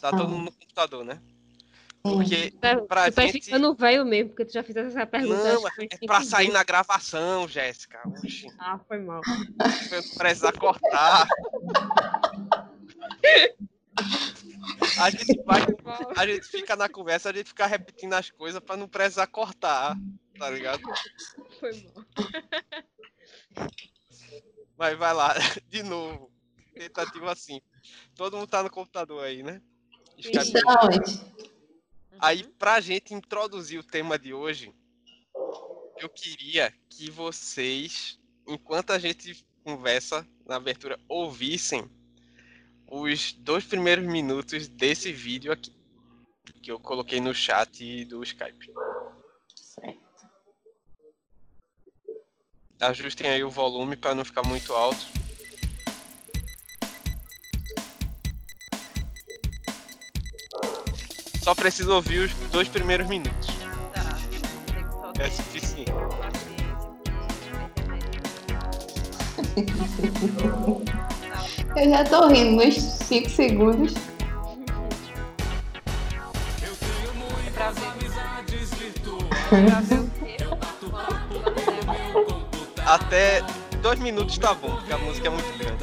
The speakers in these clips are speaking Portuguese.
Tá todo mundo no computador, né? Hum. Porque Tu pra tá gente. ficando velho mesmo, porque tu já fizesse essa pergunta. Não, é cinco pra sair vezes. na gravação, Jéssica. Ah, foi mal. eu não precisar cortar. A gente vai, a gente fica na conversa, a gente fica repetindo as coisas pra não precisar cortar, tá ligado? Foi mal. Mas vai lá, de novo. Tentativa assim. Todo mundo tá no computador aí, né? Aí, pra gente introduzir o tema de hoje, eu queria que vocês, enquanto a gente conversa na abertura, ouvissem os dois primeiros minutos desse vídeo aqui, que eu coloquei no chat do Skype. Certo. Ajustem aí o volume para não ficar muito alto. Só preciso ouvir os dois primeiros minutos. Tá. É suficiente. Eu já tô rindo nos 5 segundos. É pra ver. pra ver o quê? Até dois minutos tá bom, porque a música é muito grande.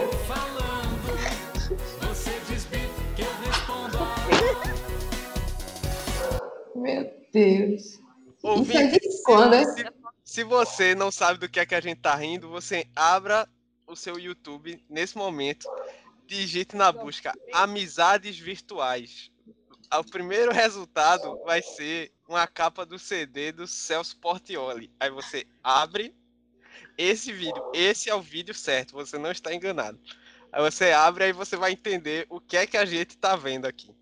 é Ouvinte, de quando, hein? se, se você não sabe do que é que a gente tá rindo, você abra o seu YouTube nesse momento, digite na busca amizades virtuais. O primeiro resultado vai ser uma capa do CD do Celso Portioli. Aí você abre esse vídeo. Esse é o vídeo certo, você não está enganado. Aí você abre aí você vai entender o que é que a gente tá vendo aqui.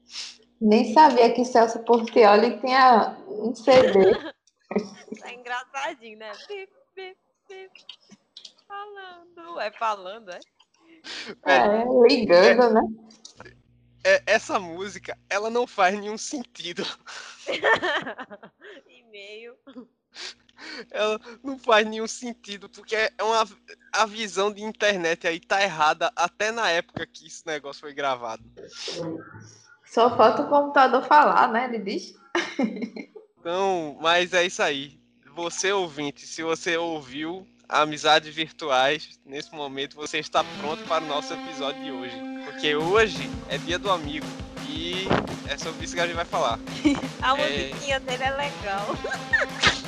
Nem sabia que Celso Portioli tinha um CD. É engraçadinho, né? Bip, bip, bip. Falando. É falando, é? É, ligando, né? É, essa música, ela não faz nenhum sentido. E-mail. Ela não faz nenhum sentido, porque é uma a visão de internet aí tá errada até na época que esse negócio foi gravado. Só falta o computador falar, né? Ele diz. Então, mas é isso aí. Você ouvinte, se você ouviu Amizades Virtuais, nesse momento você está pronto para o nosso episódio de hoje. Porque hoje é dia do amigo. E é sobre isso que a gente vai falar. A É. musiquinha dele é legal.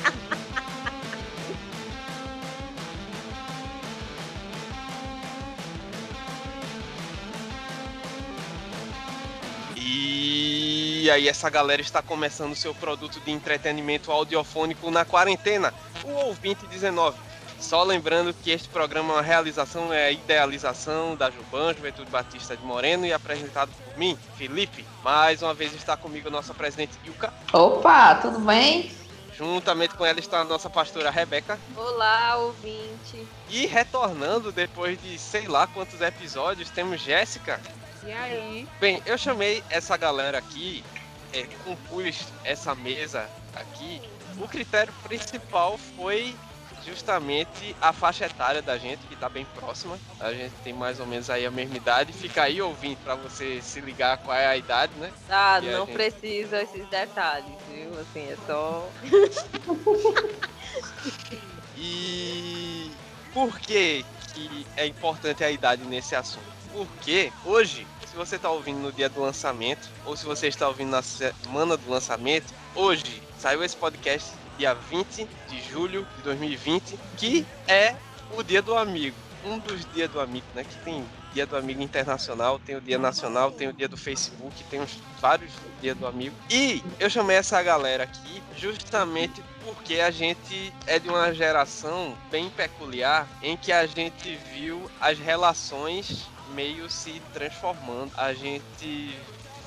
E aí essa galera está começando seu produto de entretenimento audiofônico na quarentena, o Ouvinte 19. Só lembrando que este programa é uma realização, é a idealização da Juban, Juventude Batista de Moreno e apresentado por mim, Felipe. Mais uma vez está comigo a nossa presidente Ilka. Opa, tudo bem? Juntamente com ela está a nossa pastora Rebeca. Olá, ouvinte. E retornando depois de sei lá quantos episódios, temos Jéssica. E aí? Bem, eu chamei essa galera aqui, é, compus essa mesa aqui. O critério principal foi justamente a faixa etária da gente, que tá bem próxima. A gente tem mais ou menos aí a mesma idade. Fica aí ouvindo pra você se ligar qual é a idade, né? Ah, E não gente? precisa esses detalhes, viu? Assim, é só. E por que, que é importante a idade nesse assunto? Porque hoje, se você está ouvindo no dia do lançamento, ou se você está ouvindo na semana do lançamento, hoje saiu esse podcast dia 20 de julho de 2020, que é o dia do amigo. um dos dias do amigo, né? Que tem dia do amigo internacional, tem o dia nacional, tem o dia do Facebook, tem uns vários dias do amigo. E eu chamei essa galera aqui justamente porque a gente é de uma geração bem peculiar em que a gente viu as relações meio se transformando. A gente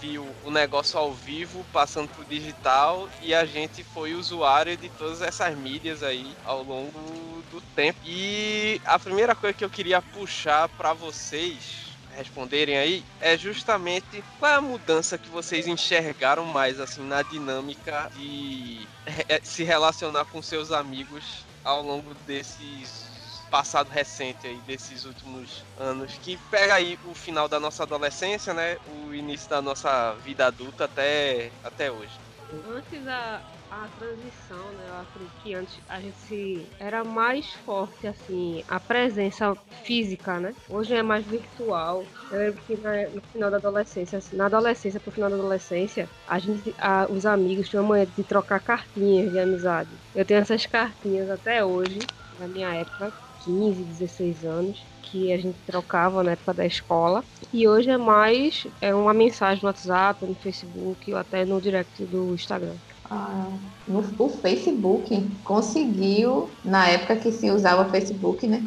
viu o negócio ao vivo passando pro digital e a gente foi usuário de todas essas mídias aí ao longo do tempo. E a primeira coisa que eu queria puxar para vocês responderem aí é justamente qual é a mudança que vocês enxergaram mais assim na dinâmica de re- se relacionar com seus amigos ao longo desses passado recente aí desses últimos anos que pega aí o final da nossa adolescência, né, o início da nossa vida adulta até até hoje. Antes a, a transição, né? Eu acredito que antes a gente era mais forte, assim, a presença física, né? Hoje é mais virtual. Eu lembro que na- no final da adolescência, assim, na adolescência pro final da adolescência, a gente, a- os amigos tinham a manhã de trocar cartinhas de amizade. Eu tenho essas cartinhas até hoje, na minha época, 15, 16 anos, que a gente trocava na época da escola. E hoje é mais é uma mensagem no WhatsApp, no Facebook ou até no direct do Instagram. Ah, o Facebook conseguiu, na época que se usava Facebook, né?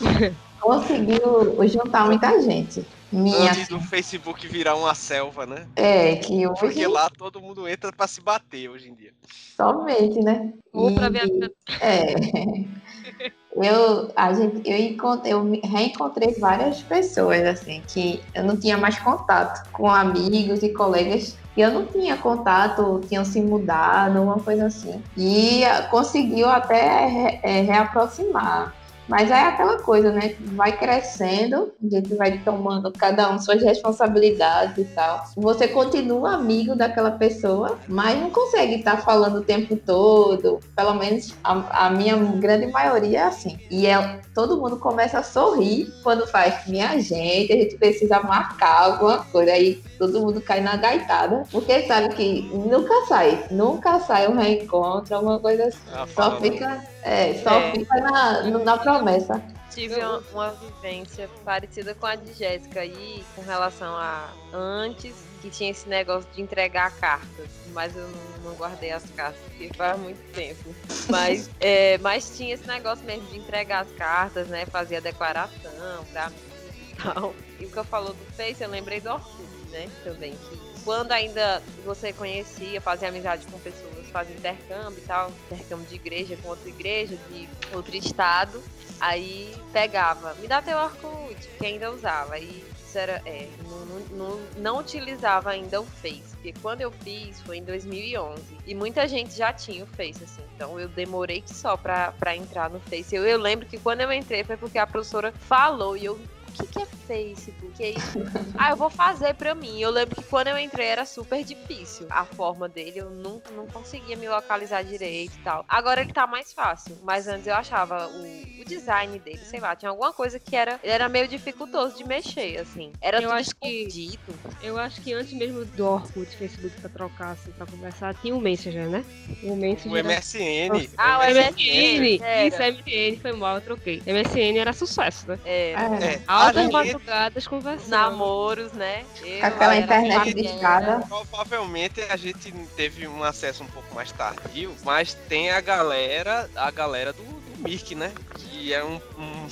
conseguiu juntar muita gente. Minha, Antes do Facebook virar uma selva, né? é, que hoje Porque lá todo mundo entra pra se bater hoje em dia. somente, né? Ou pra E- ver a vida É. Eu, a gente, eu, encontrei, eu me- reencontrei várias pessoas, assim, que eu não tinha mais contato com amigos e colegas que eu não tinha contato, tinham se mudado, uma coisa assim. E ah, conseguiu até re- é, reaproximar. Mas é aquela coisa, né? Vai crescendo, a gente vai tomando cada um suas responsabilidades e tal. Você continua amigo daquela pessoa, mas não consegue estar falando o tempo todo. Pelo menos a, a minha grande maioria é assim. E é, todo mundo começa a sorrir quando faz minha gente, a gente precisa marcar alguma coisa. Aí todo mundo cai na gaitada, porque sabe que nunca sai, nunca sai um reencontro, alguma coisa assim. Ah, Só fica, é, só É. fica na, na promessa. Tive uma, uma vivência parecida com a de Jéssica aí, com relação a antes, que tinha esse negócio de entregar cartas, mas eu não, não guardei as cartas, porque faz muito tempo. Mas, é, mas tinha esse negócio mesmo de entregar as cartas, né? Fazia declaração pra amigos e tal. E o que eu falou do Face, eu lembrei do Orkut, né? Também, que quando ainda você conhecia, fazia amizade com pessoas, fazia intercâmbio e tal, intercâmbio de igreja com outra igreja, de outro estado, Aí pegava, me dá teu Orkut, que ainda usava. Aí isso era, é, não, não, não, não utilizava ainda o Face, porque quando eu fiz foi em 2011 e muita gente já tinha o Face, assim. Então eu demorei que só pra, pra entrar no Face. Eu, eu lembro que quando eu entrei foi porque a professora falou e eu. O que, que é Facebook? Aí, ah, eu vou fazer pra mim. Eu lembro que quando eu entrei era super difícil a forma dele. Eu não, não conseguia me localizar direito e tal. Agora ele tá mais fácil. Mas antes eu achava o, o design dele, sei lá, tinha alguma coisa que era, ele era meio dificultoso de mexer, assim. Era Eu tudo acho que- escondido. Eu acho que antes mesmo do Orkut, Facebook pra trocar, assim, pra conversar, tinha o Messenger, né? O Messenger. O MSN. Ah, o MSN! Era. Isso, MSN, foi mal, eu troquei. MSN era sucesso, né? É, É, É, a Altas madrugadas conversando. namoros, né? Eu Com aquela internet discada. provavelmente a gente teve um acesso um pouco mais tardio, mas tem a galera, a galera do, do Mirk, né? Que é um, um,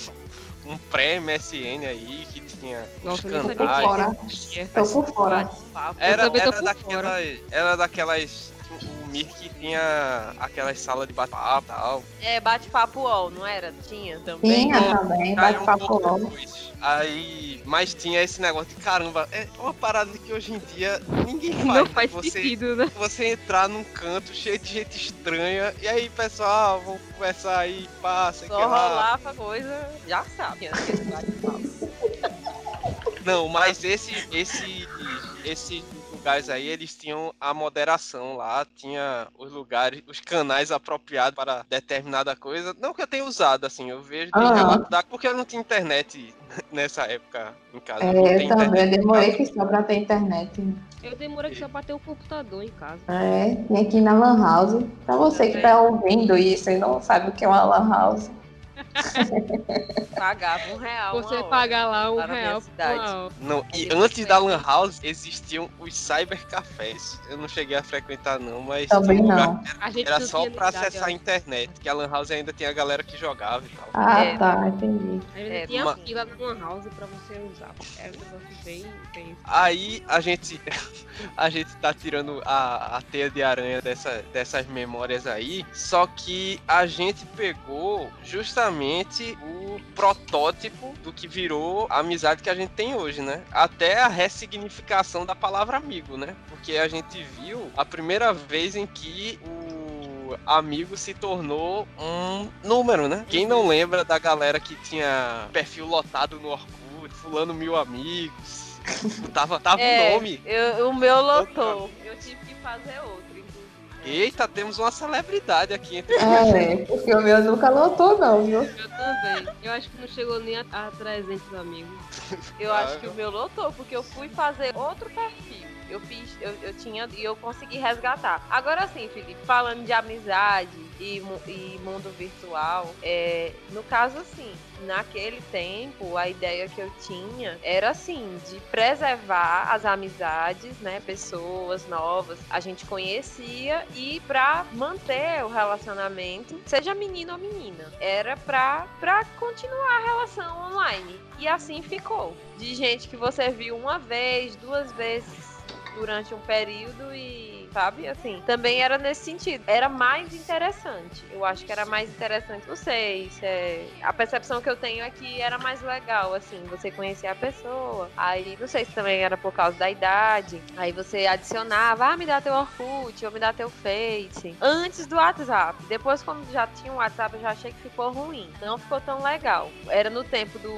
um pré-MSN aí, que tinha os Nossa, sabia canais. Fora. que existia. Tô por fora. Era, tô por daquelas, era daquelas. O Mirk tinha aquelas salas de bate-papo e tal. É, bate-papo UOL, não era? Tinha também. Tinha também, um bate-papo depois. Aí, mas tinha esse negócio de caramba, é uma parada que hoje em dia ninguém faz. Não né? faz você, sentido, né? você entrar num canto cheio de gente estranha, e aí, pessoal, vamos conversar aí, passa, que Só lá. rolava coisa, já sabe. né? Esse. Não, mas esse, esse, esses lugares aí, eles tinham a moderação lá, tinha os lugares, os canais apropriados para determinada coisa. Não que eu tenha usado, assim, eu vejo Ah. da- porque eu não tinha internet nessa época em casa. É, eu também, eu demorei que só pra ter internet. Eu demorei só pra ter um computador em casa. É, tinha aqui na Lan House. Pra você que tá ouvindo isso e não sabe o que é uma Lan House, Pagava um real. Você pagar lá um real. Não, e antes da Lan House existiam os cybercafés. Eu não cheguei a frequentar não, mas Também um não. Era não só pra acessar a internet, que a Lan House ainda tinha a galera que jogava e tal. Ah, É. tá, entendi. Ainda É, tinha uma- fila na Lan House pra você usar. Era um negócio bem, bem. Aí a gente a gente tá tirando a, a teia de aranha dessa, dessas memórias aí, só que a gente pegou justamente o protótipo do que virou a amizade que a gente tem hoje, né? Até a ressignificação da palavra amigo, né? Porque a gente viu a primeira vez em que o amigo se tornou um número, né? Quem não lembra da galera que tinha perfil lotado no Orkut, fulano mil amigos, tava, tava É, nome. eu- o meu lotou. Eu tive que fazer outro, inclusive. Eita, temos uma celebridade aqui entre É, porque o meu nunca lotou, não, viu? Eu também. Eu acho que não chegou nem a, a 300 amigos. Eu Ah, acho que o meu lotou, porque eu fui fazer outro perfil. Eu fiz, eu, eu tinha e eu consegui resgatar. Agora sim, Felipe, falando de amizade e, e mundo virtual, é, no caso assim, naquele tempo a ideia que eu tinha era assim, de preservar as amizades, né, pessoas novas, a gente conhecia e pra manter o relacionamento, seja menino ou menina, era pra, pra continuar a relação online. E assim ficou. De gente que você viu uma vez, duas vezes durante um período e, sabe, assim, também era nesse sentido. Era mais interessante. Eu acho que era mais interessante. Não sei se é... A percepção que eu tenho é que era mais legal, assim, você conhecer a pessoa. Aí, não sei se também era por causa da idade. Aí você adicionava, ah, me dá teu Orkut, ou me dá teu Face. Antes do WhatsApp. Depois, quando já tinha o WhatsApp, eu já achei que ficou ruim. Não ficou tão legal. Era no tempo do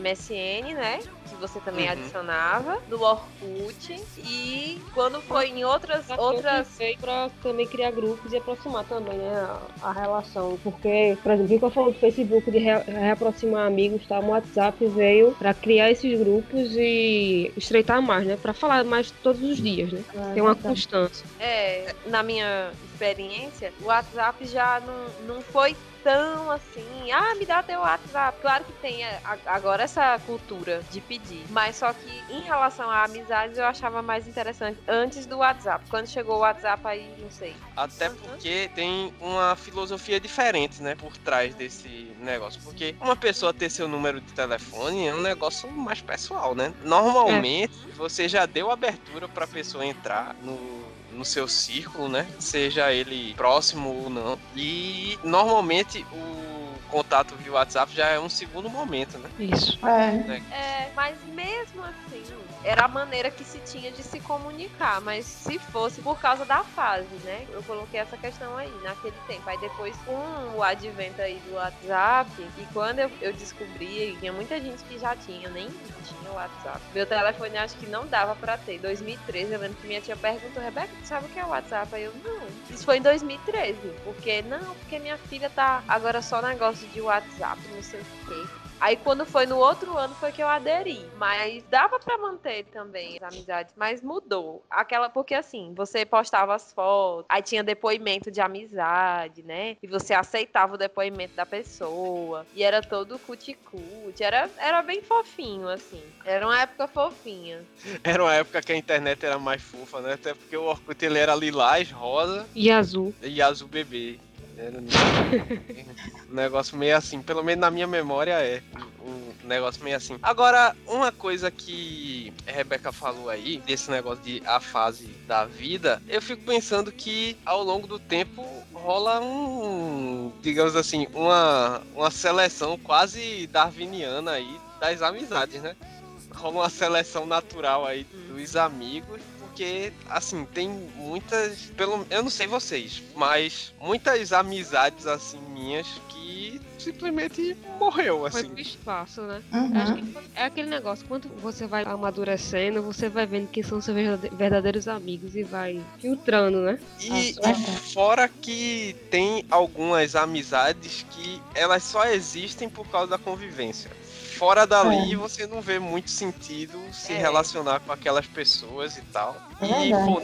MSN, né? Que você também Uhum. adicionava. Do Orkut. E quando foi em outras. outras Veio pra também criar grupos e aproximar também, né, a, a relação. Porque, por exemplo, o que eu falo do Facebook de re- reaproximar amigos, tá? O WhatsApp veio pra criar esses grupos e estreitar mais, né? Pra falar mais todos os dias, né? Tem uma constância. É, na minha experiência, o WhatsApp já não, não foi tão assim, ah, me dá teu WhatsApp. Claro que tem é, a- agora essa cultura de pedir, mas só que em relação a amizades eu achava mais interessante antes do WhatsApp. Quando chegou o WhatsApp aí, não sei. Até Uhum. porque tem uma filosofia diferente, né, por trás desse negócio. Porque uma pessoa ter seu número de telefone é um negócio mais pessoal, né? Normalmente, você já deu abertura pra pessoa entrar no no seu círculo, né? Seja ele próximo ou não. E normalmente o contato via WhatsApp já é um segundo momento, né? Isso. É. É, mas mesmo assim, era a maneira que se tinha de se comunicar. Mas se fosse por causa da fase, né? Eu coloquei essa questão aí naquele tempo. Aí depois, com o advento aí do WhatsApp, e quando eu, eu descobri, tinha muita gente que já tinha, nem tinha WhatsApp. Meu telefone acho que não dava pra ter. 2013, eu lembro que minha tia perguntou, Rebeca, tu sabe o que é o WhatsApp? Aí eu, não. Isso foi em 2013. Porque, não, porque minha filha tá agora só negócio de WhatsApp, não sei o quê. Aí quando foi no outro ano foi que eu aderi. Mas dava pra manter também as amizades, mas mudou. Aquela porque assim, você postava as fotos, aí tinha depoimento de amizade, né? E você aceitava o depoimento da pessoa. E era todo cuticute, era era bem fofinho assim. Era uma época fofinha. Era uma época que a internet era mais fofa, né? Até porque o Orkut ele era lilás, rosa E azul. e azul bebê. Era um negócio meio assim, pelo menos na minha memória é um negócio meio assim. Agora, uma coisa que a Rebeca falou aí, desse negócio de a fase da vida, eu fico pensando que ao longo do tempo rola um, digamos assim, uma, uma seleção quase darwiniana aí das amizades, né? Rola uma seleção natural aí dos amigos porque assim tem muitas pelo eu não sei vocês mas muitas amizades assim minhas que simplesmente morreu Foi assim pro espaço, né? Acho Uhum. que é aquele negócio, quando você vai amadurecendo, você vai vendo quem são seus verdade- verdadeiros amigos e vai filtrando, né? e, Ah, e fora que tem algumas amizades que elas só existem por causa da convivência fora dali você não vê muito sentido se É. relacionar com aquelas pessoas e tal É e pô,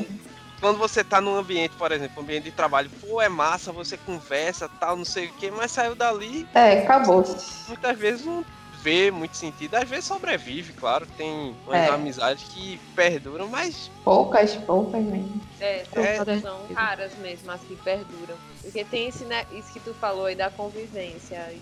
quando você tá num ambiente, por exemplo, um ambiente de trabalho, pô, é massa, você conversa, tal, não sei o quê, mas saiu dali, É, acabou. muitas vezes não vê muito sentido. Às vezes sobrevive, claro, tem umas É. amizades que perduram, mas Poucas, poucas mesmo. É, são, É. são raras mesmo as que perduram. Porque tem esse, né, isso que tu falou aí da convivência.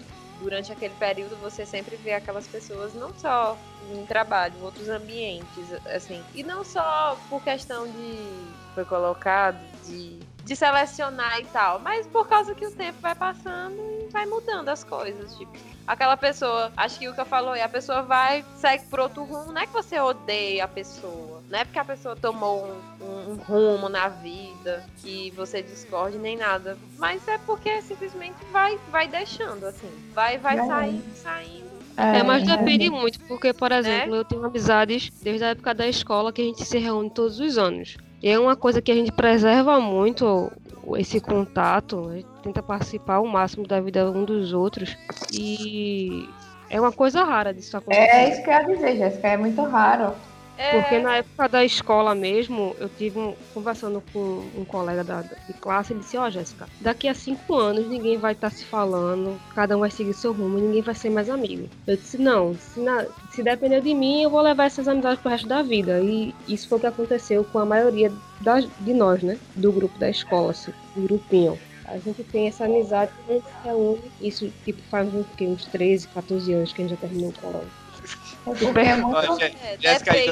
Durante aquele período você sempre vê aquelas pessoas não só em trabalho, em outros ambientes, assim. E não só por questão de foi colocado de de selecionar e tal, mas por causa que o tempo vai passando e vai mudando as coisas, tipo, aquela pessoa, acho que o que eu falou, e a pessoa vai, segue por outro rumo, não é que você odeia a pessoa, não é porque a pessoa tomou um, um- um rumo na vida que você discorde nem nada, mas é porque simplesmente vai, vai deixando, assim, vai, vai Vai. saindo, saindo. É, mas né? depende muito, porque, por exemplo, eu tenho amizades desde a época da escola que a gente se reúne todos os anos. E é uma coisa que a gente preserva muito esse contato, a gente tenta participar ao máximo da vida um dos outros. E é uma coisa rara disso acontecer. É isso que eu ia dizer, Jéssica, é muito raro. É, Porque na época da escola mesmo, eu tive um, conversando com um colega da, de classe, ele disse, ó Jéssica, daqui a cinco anos ninguém vai estar se falando, cada um vai seguir seu rumo ninguém vai ser mais amigo. Eu disse, não, se, na- se depender de mim, eu vou levar essas amizades pro resto da vida. E isso foi o que aconteceu com a maioria de nós, né? Do grupo da escola, assim, do grupinho. A gente tem essa amizade que a gente reúne, isso tipo faz uns, uns 13, 14 anos que a gente já terminou o colégio. Porque é muito é,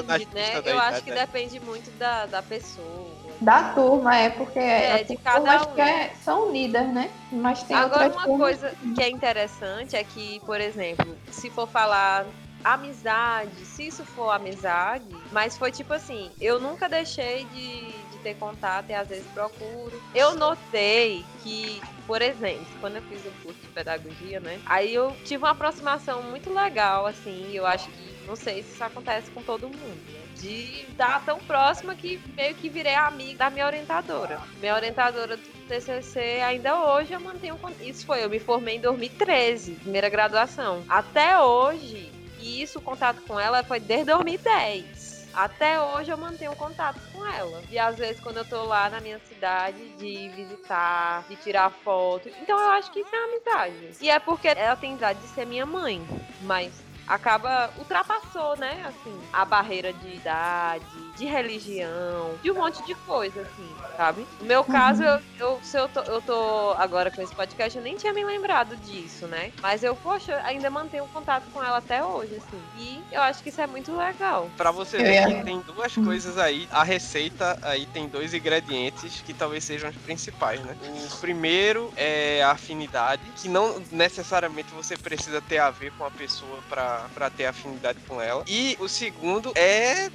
na depende, né? Eu acho idade, que né? depende muito da, da pessoa. da turma, é porque É, as de cada um. que é- são unidas, né? Mas tem Agora, uma coisa que é interessante é que, por exemplo, se for falar amizade, se isso for amizade, mas foi tipo assim, eu nunca deixei de, de ter contato e às vezes procuro. Eu notei que, por exemplo, quando eu fiz o curso de pedagogia, né? Aí eu tive uma aproximação muito legal, assim, eu acho que, não sei se isso acontece com todo mundo, né? De estar tão próxima que meio que virei amiga da minha orientadora. Minha orientadora do TCC, ainda hoje eu mantenho. Isso foi, eu me formei em 2013, primeira graduação. Até hoje, e isso o contato com ela foi desde 2010. Até hoje eu mantenho contato com ela. E às vezes quando eu tô lá na minha cidade, de visitar, de tirar foto. Então eu acho que isso é amizade. E é porque ela tem idade de ser minha mãe. Mas acaba ultrapassou, né, assim, a barreira de idade, de religião, de um monte de coisa, assim, sabe? No meu caso, eu, eu, se eu tô, eu tô agora com esse podcast, eu nem tinha me lembrado disso, né? Mas eu, poxa, ainda mantenho contato com ela até hoje, assim. E eu acho que isso é muito legal. Pra você ver ia- que tem duas coisas aí. A receita aí tem dois ingredientes que talvez sejam os principais, né? O primeiro é a afinidade, que não necessariamente você precisa ter a ver com a pessoa pra, pra ter afinidade com ela. E o segundo é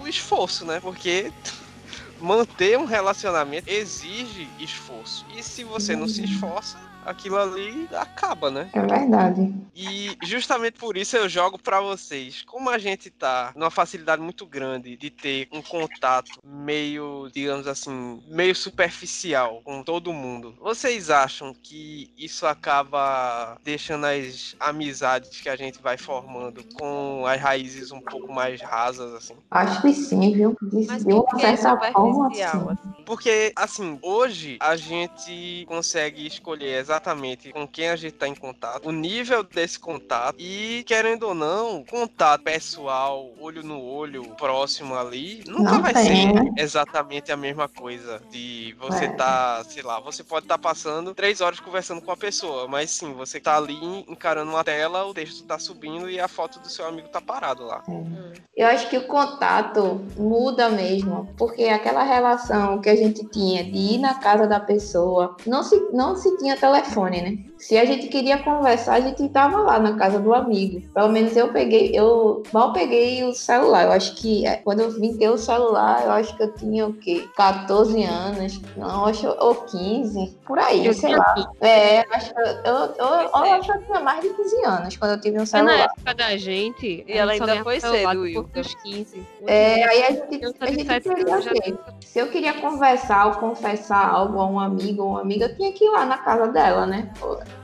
o esforço, né? Porque manter um relacionamento exige esforço. E se você não se esforça, aquilo ali acaba, né? É verdade. E justamente por isso eu jogo pra vocês. Como a gente tá numa facilidade muito grande de ter um contato meio, digamos assim, meio superficial com todo mundo, vocês acham que isso acaba deixando as amizades que a gente vai formando com as raízes um pouco mais rasas, assim? Acho que sim, viu? De, Mas de uma porque é certa forma, assim. Porque, assim, hoje a gente consegue escolher exatamente com quem a gente tá em contato, o nível desse contato e, querendo ou não, contato pessoal, olho no olho, próximo ali, nunca Não vai tem, ser né? exatamente a mesma coisa. De você É. tá, sei lá, você pode estar passando três horas conversando com a pessoa, mas sim, você tá ali encarando uma tela, o texto tá subindo e a foto do seu amigo tá parado lá. Eu acho que o contato muda mesmo, porque aquela relação que a gente tinha de ir na casa da pessoa, não se, não se tinha telefone, né? Se a gente queria conversar, a gente estava lá na casa do amigo. Pelo menos eu peguei, eu mal peguei o celular. Eu acho que é, quando eu vim ter o celular, eu acho que eu tinha o quê? 14 anos, não, acho, ou 15, por aí, Eu sei tinha lá. É, acho que eu, eu, eu, eu acho que eu tinha mais de 15 anos quando eu tive um na celular. época da gente. E ela ainda foi cedo, Wilka. dos 15. Hoje É, aí a gente, a gente 7 queria. Se eu queria conversar ou confessar algo a um amigo ou uma amiga, eu tinha que ir lá na casa dela, né?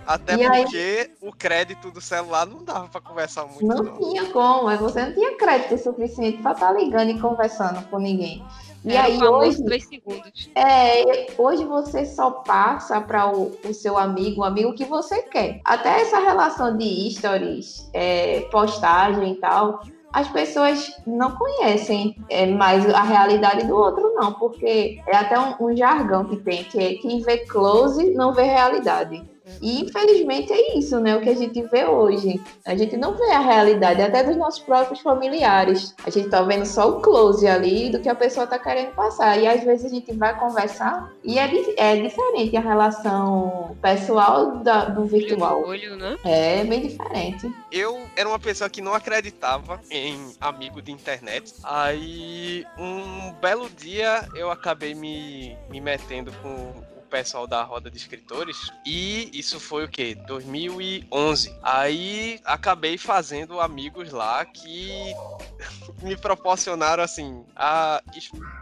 Até E aí- porque o crédito do celular não dava pra conversar muito, Não não. tinha como, aí você não tinha crédito suficiente pra estar ligando e conversando com ninguém. E Era aí hoje, três segundos. é, hoje você só passa para o, o seu amigo, o amigo que você quer. Até essa relação de stories, é, postagem e tal, as pessoas não conhecem é, mais a realidade do outro, não, porque é até um, um jargão que tem, que é quem vê close não vê realidade. E infelizmente é isso, né? O que a gente vê hoje. A gente não vê a realidade, até dos nossos próprios familiares. A gente tá vendo só o close ali do que a pessoa tá querendo passar. E às vezes a gente vai conversar e é, é diferente a relação pessoal da- do virtual. Olho, né? É bem diferente. Eu era uma pessoa que não acreditava em amigo de internet. Aí, um belo dia, eu acabei me, me metendo com pessoal da roda de escritores. E isso foi o quê? 2011. Aí, acabei fazendo amigos lá que me proporcionaram, assim, a...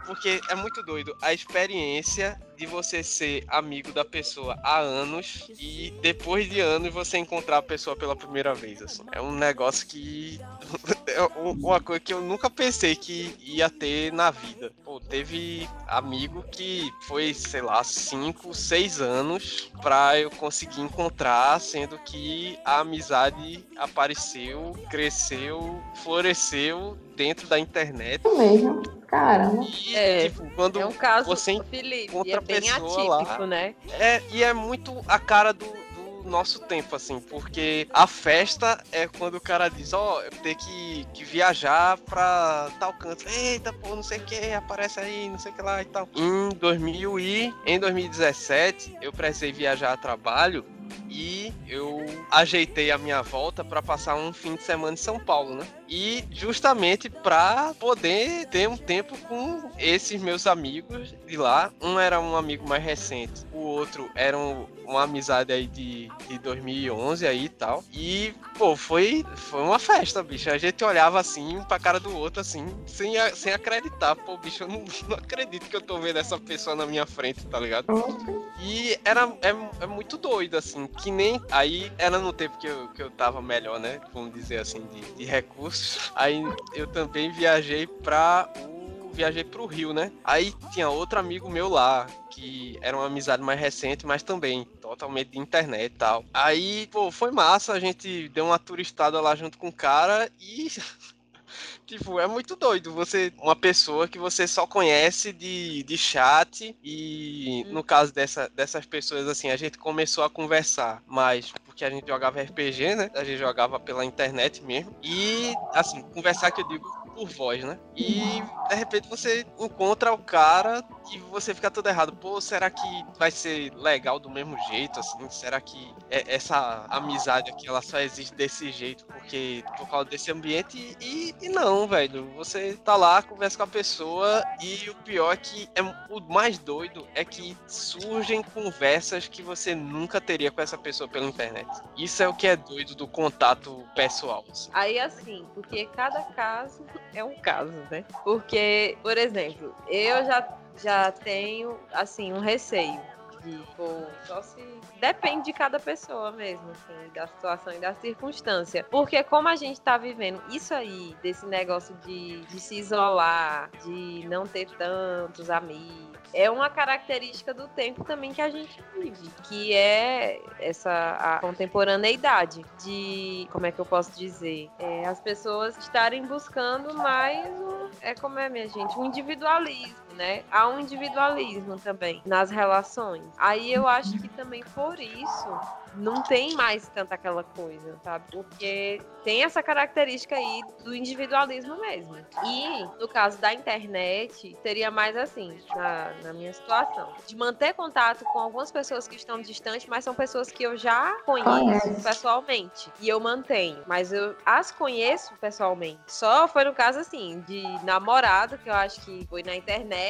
Porque é muito doido. A experiência de você ser amigo da pessoa há anos e depois de anos você encontrar a pessoa pela primeira vez. Assim. É um negócio que. é um- uma coisa que eu nunca pensei que ia ter na vida. Pô, teve amigo que foi, sei lá, 5, 6 anos pra eu conseguir encontrar, sendo que a amizade apareceu, cresceu, floresceu dentro da internet. É mesmo. Caramba. E, É, tipo, quando É um caso, você Felipe, encontra é pessoa atípico, lá. né? É, e é muito a cara do, do nosso tempo, assim, porque a festa é quando o cara diz, ó, eu tenho que, que viajar pra tal canto. Eita, pô, não sei o que, aparece aí, não sei o que lá e tal. Em 2000 e em 2017, eu precisei viajar a trabalho e eu ajeitei a minha volta pra passar um fim de semana em São Paulo, né? E justamente pra poder ter um tempo com esses meus amigos de lá. Um era um amigo mais recente, o outro era um- uma amizade aí de, de 2011 aí e tal. E, pô, foi, foi uma festa, bicho. A gente olhava assim, um pra cara do outro, assim, sem, a- sem acreditar. Pô, bicho, eu não, não acredito que eu tô vendo essa pessoa na minha frente, tá ligado? E era é, é muito doido, assim, que nem. Aí era no tempo que eu, que eu tava melhor, né? Vamos dizer assim, de, de recursos. Aí eu também viajei pra o. Viajei pro Rio, né? Aí tinha outro amigo meu lá, que era uma amizade mais recente, mas também totalmente de internet e tal. Aí, pô, foi massa, a gente deu uma turistada lá junto com o cara e Tipo, é muito doido você, uma pessoa que você só conhece de, de chat e no caso dessa, dessas pessoas, assim, a gente começou a conversar mais porque a gente jogava RPG, né? A gente jogava pela internet mesmo. E, assim, conversar que eu digo por voz, né? E de repente você encontra o cara e você fica tudo errado. Pô, será que vai ser legal do mesmo jeito, assim? Será que é- essa amizade aqui ela só existe desse jeito porque por causa desse ambiente? E, e não, velho. Você tá lá, conversa com a pessoa e o pior é que é o mais doido é que surgem conversas que você nunca teria com essa pessoa pela internet. Isso é o que é doido do contato pessoal. assim. Aí assim, porque cada caso é um caso, né? Porque, por exemplo, eu já, já tenho, assim, um receio de, pô, só se. Depende de cada pessoa mesmo, assim, da situação e da circunstância. Porque como a gente tá vivendo isso aí, desse negócio de, de se isolar, de não ter tantos amigos. É uma característica do tempo também que a gente vive, que é essa a contemporaneidade de, como é que eu posso dizer, É, as pessoas estarem buscando mais um, é como é minha gente, um individualismo, né? Há um individualismo também nas relações. Aí eu acho que também por isso não tem mais tanta aquela coisa, sabe? Porque tem essa característica aí do individualismo mesmo. E no caso da internet, seria mais assim, na, na minha situação, de manter contato com algumas pessoas que estão distantes, mas são pessoas que eu já conheço pessoalmente e eu mantenho, mas eu as conheço pessoalmente. Só foi no caso assim de namorado que eu acho que foi na internet,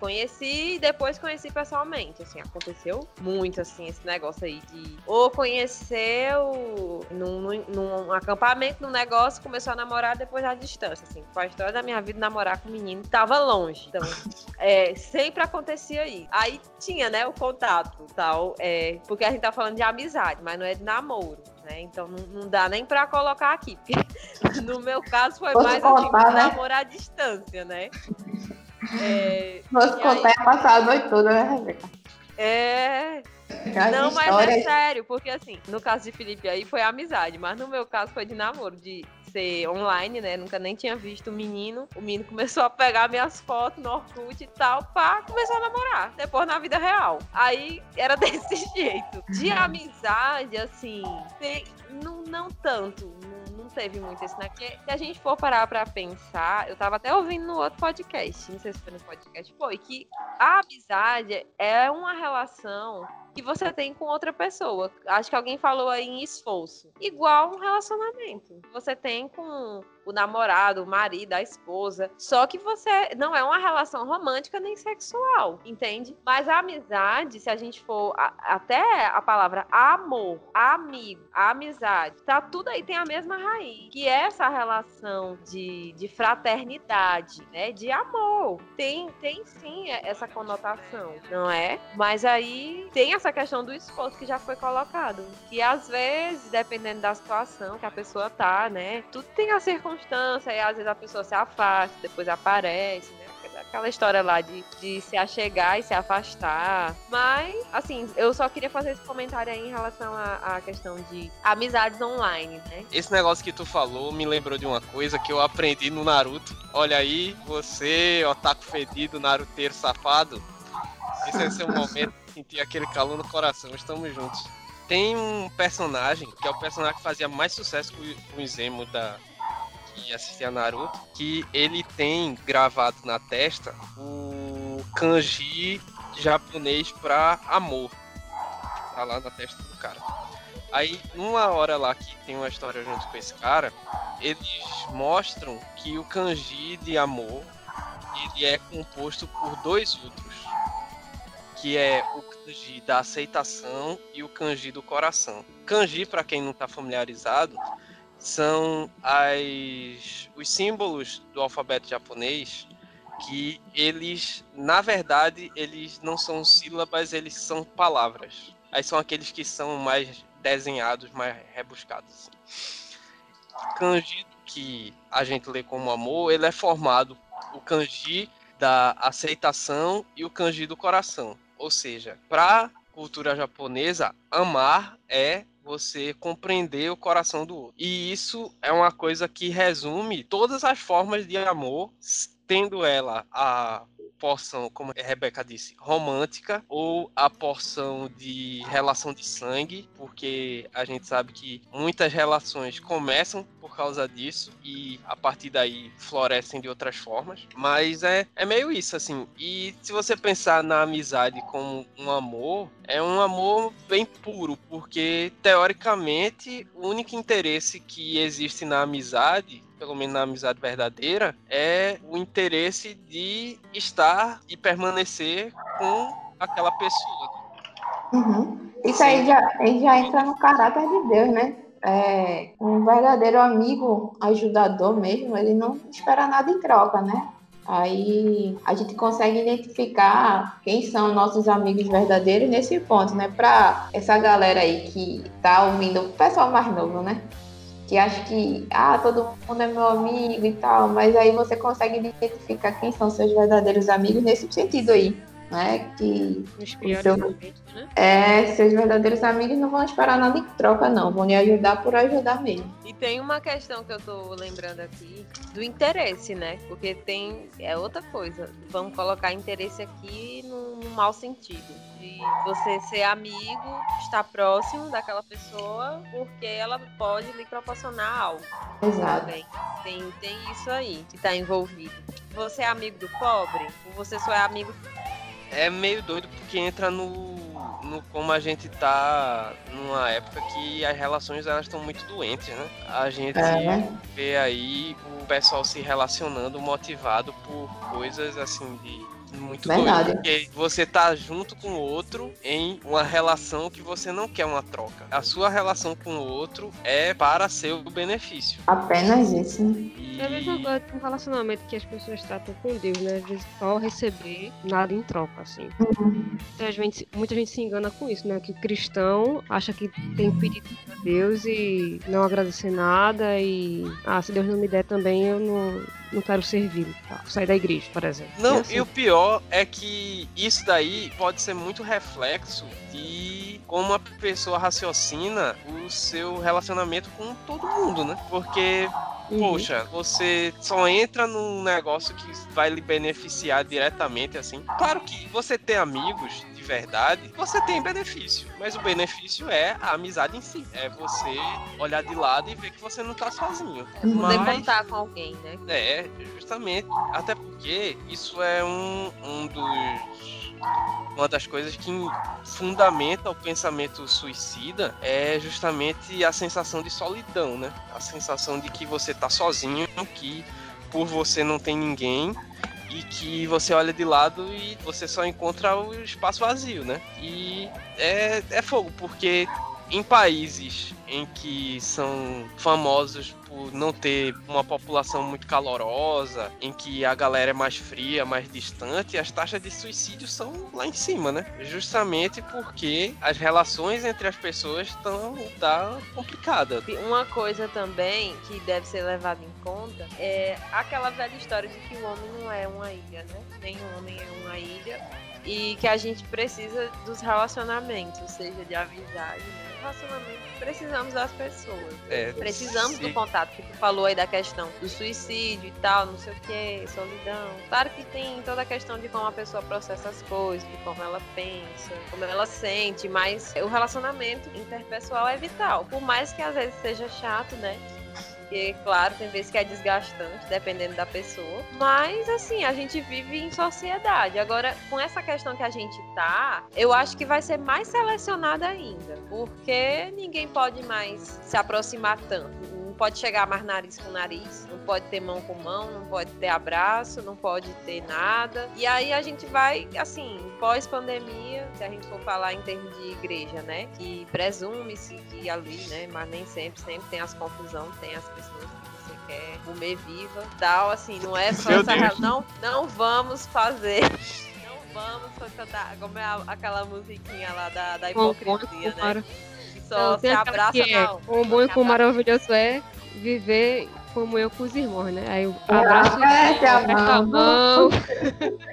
conheci e depois conheci pessoalmente. Assim, aconteceu muito assim esse negócio aí de ou conheceu num, num, num acampamento, num negócio, começou a namorar depois à distância. Assim, foi a história da minha vida namorar com um menino tava longe. Então, é, sempre acontecia isso. Aí tinha, né, o contato tal, é, porque a gente tá falando de amizade, mas não é de namoro. Né? Então não, não dá nem pra colocar aqui. no meu caso foi Posso mais assim, contar, um né? namoro à distância, né? É, Nosso E contar é passar a noite toda, né, Rebeca? é, As Não, mas é histórias- sério, porque assim, no caso de Felipe aí foi amizade, mas no meu caso foi de namoro, de ser online, né? Nunca nem tinha visto o menino. O menino começou a pegar minhas fotos no Orkut e tal, pá, começou a namorar. Depois na vida real. Aí era desse jeito. De amizade, assim, tem- não, não tanto. Não, não teve muito isso, né? Porque se a gente for parar pra pensar, eu tava até ouvindo no outro podcast, não sei se foi no podcast, foi que a amizade é uma relação que você tem com outra pessoa. Acho que alguém falou aí em esforço. Igual um relacionamento. Você tem com o namorado, o marido, a esposa. Só que você não é uma relação romântica nem sexual, entende? Mas a amizade, se a gente for a- até a palavra amor, amigo, amizade, tá tudo aí tem a mesma raiz, que é essa relação de, de fraternidade, né? De amor. Tem, tem sim essa conotação, não é? Mas aí tem essa questão do esforço que já foi colocado. Que às vezes, dependendo da situação que a pessoa tá, né? Tudo tem a circunstância, e às vezes a pessoa se afasta, depois aparece, né? Aquela história lá de, de se achegar e se afastar. Mas, assim, eu só queria fazer esse comentário aí em relação à, questão de amizades online, né? Esse negócio que tu falou me lembrou de uma coisa que eu aprendi no Naruto. Olha aí, você, otaku fedido, naruteiro safado. Esse é o seu momento de sentir aquele calor no coração. Estamos juntos. Tem um personagem, que é o personagem que fazia mais sucesso com o Zemo da que assistia Naruto, que ele tem gravado na testa o kanji japonês pra amor. Tá lá na testa do cara. Aí, numa hora lá que tem uma história junto com esse cara, eles mostram que o kanji de amor ele é composto por dois outros, que é o kanji da aceitação e o kanji do coração. Kanji, para quem não está familiarizado, são as, os símbolos do alfabeto japonês que eles, na verdade, eles não são sílabas, eles são palavras. Aí são aqueles que são mais desenhados, mais rebuscados. assim. Kanji que a gente lê como amor, ele é formado o kanji da aceitação e o kanji do coração. Ou seja, para cultura japonesa, amar é você compreender o coração do outro. E isso é uma coisa que resume todas as formas de amor, tendo ela a porção, como a Rebeca disse, romântica ou a porção de relação de sangue, porque a gente sabe que muitas relações começam por causa disso e a partir daí florescem de outras formas. Mas é, é meio isso, assim. E se você pensar na amizade como um amor, é um amor bem puro, porque teoricamente o único interesse que existe na amizade pelo menos na amizade verdadeira, é o interesse de estar e permanecer com aquela pessoa. Uhum. Isso aí já, aí já entra no caráter de Deus, né? É, um verdadeiro amigo, ajudador mesmo, ele não espera nada em troca, né? Aí a gente consegue identificar quem são nossos amigos verdadeiros nesse ponto, né? Pra essa galera aí que tá ouvindo, o pessoal mais novo, né? Que acha que, ah, todo mundo é meu amigo e tal, mas aí você consegue identificar quem são seus verdadeiros amigos nesse sentido aí, né? Que Nos piores seu- momentos, né? é, seus verdadeiros amigos não vão esperar nada em troca, não. Vão lhe ajudar por ajudar mesmo. E tem uma questão que eu tô lembrando aqui do interesse, né? Porque tem. É outra coisa. Vamos colocar interesse aqui no, no mau sentido. De você ser amigo, estar próximo daquela pessoa, porque ela pode lhe proporcionar algo. Exato. Também. Tem, tem isso aí que tá envolvido. Você é amigo do pobre? Ou você só é amigo. É meio doido porque entra no, no como a gente tá numa época que as relações elas estão muito doentes, né? A gente É. vê aí o pessoal se relacionando motivado por coisas assim de muito Verdade. doido. Porque você tá junto com o outro em uma relação que você não quer uma troca. A sua relação com o outro é para seu benefício. Apenas isso. E É a mesma coisa com relacionamento que as pessoas tratam com Deus, né? Às vezes só receber nada em troca, assim. Muita gente, muita gente se engana com isso, né? Que o cristão acha que tem que pedir a Deus e não agradecer nada e ah, se Deus não me der também, eu não, não quero servir, tá? sair da igreja, por exemplo. Não, E assim, e o pior é que isso daí pode ser muito reflexo de como a pessoa raciocina o seu relacionamento com todo mundo, né? Porque uhum. Poxa, você só entra num negócio que vai lhe beneficiar diretamente, assim. Claro que você ter amigos verdade, você tem benefício. Mas o benefício é a amizade em si. É você olhar de lado e ver que você não tá sozinho. Poder Mas- contar com alguém, né? É, justamente. Até porque isso é um, um dos. Uma das coisas que fundamenta o pensamento suicida é justamente a sensação de solidão, né? A sensação de que você tá sozinho, que por você não tem ninguém e que você olha de lado e você só encontra o espaço vazio, né? E é, é fogo, porque em países em que são famosos por não ter uma população muito calorosa, em que a galera é mais fria, mais distante, as taxas de suicídio são lá em cima, né? Justamente porque as relações entre as pessoas estão tá complicada. Uma coisa também que deve ser levada em conta é aquela velha história de que o homem não é uma ilha, né? Nem o homem é uma ilha. E que a gente precisa dos relacionamentos, seja de amizade, né? Relacionamento, precisamos das pessoas. É, Precisamos se- do contato, que tu falou aí da questão do suicídio e tal, não sei o que, solidão. Claro que tem toda a questão de como a pessoa processa as coisas, de como ela pensa, como ela sente, mas o relacionamento interpessoal é vital. Por mais que às vezes seja chato, né? Porque, claro, tem vezes que é desgastante, dependendo da pessoa. Mas, assim, a gente vive em sociedade. Agora, com essa questão que a gente tá, eu acho que vai ser mais selecionada ainda. Porque ninguém pode mais se aproximar tanto. Não pode chegar mais nariz com nariz, não pode ter mão com mão, não pode ter abraço, não pode ter nada. E aí a gente vai, assim, pós-pandemia, se a gente for falar em termos de igreja, né? Que presume-se que ali, né? Mas nem sempre, sempre tem as confusões, tem as pessoas que você quer comer viva, tal, assim, não é só essa. Não, não vamos fazer. Não vamos cantar como é a- aquela musiquinha lá da, da hipocrisia, né? Só Não, se abraça, que é, não. Quão bom e Abraça. maravilhoso é viver como eu com os irmãos, né? Aí eu Ah, abraço a aperto a mão. mão.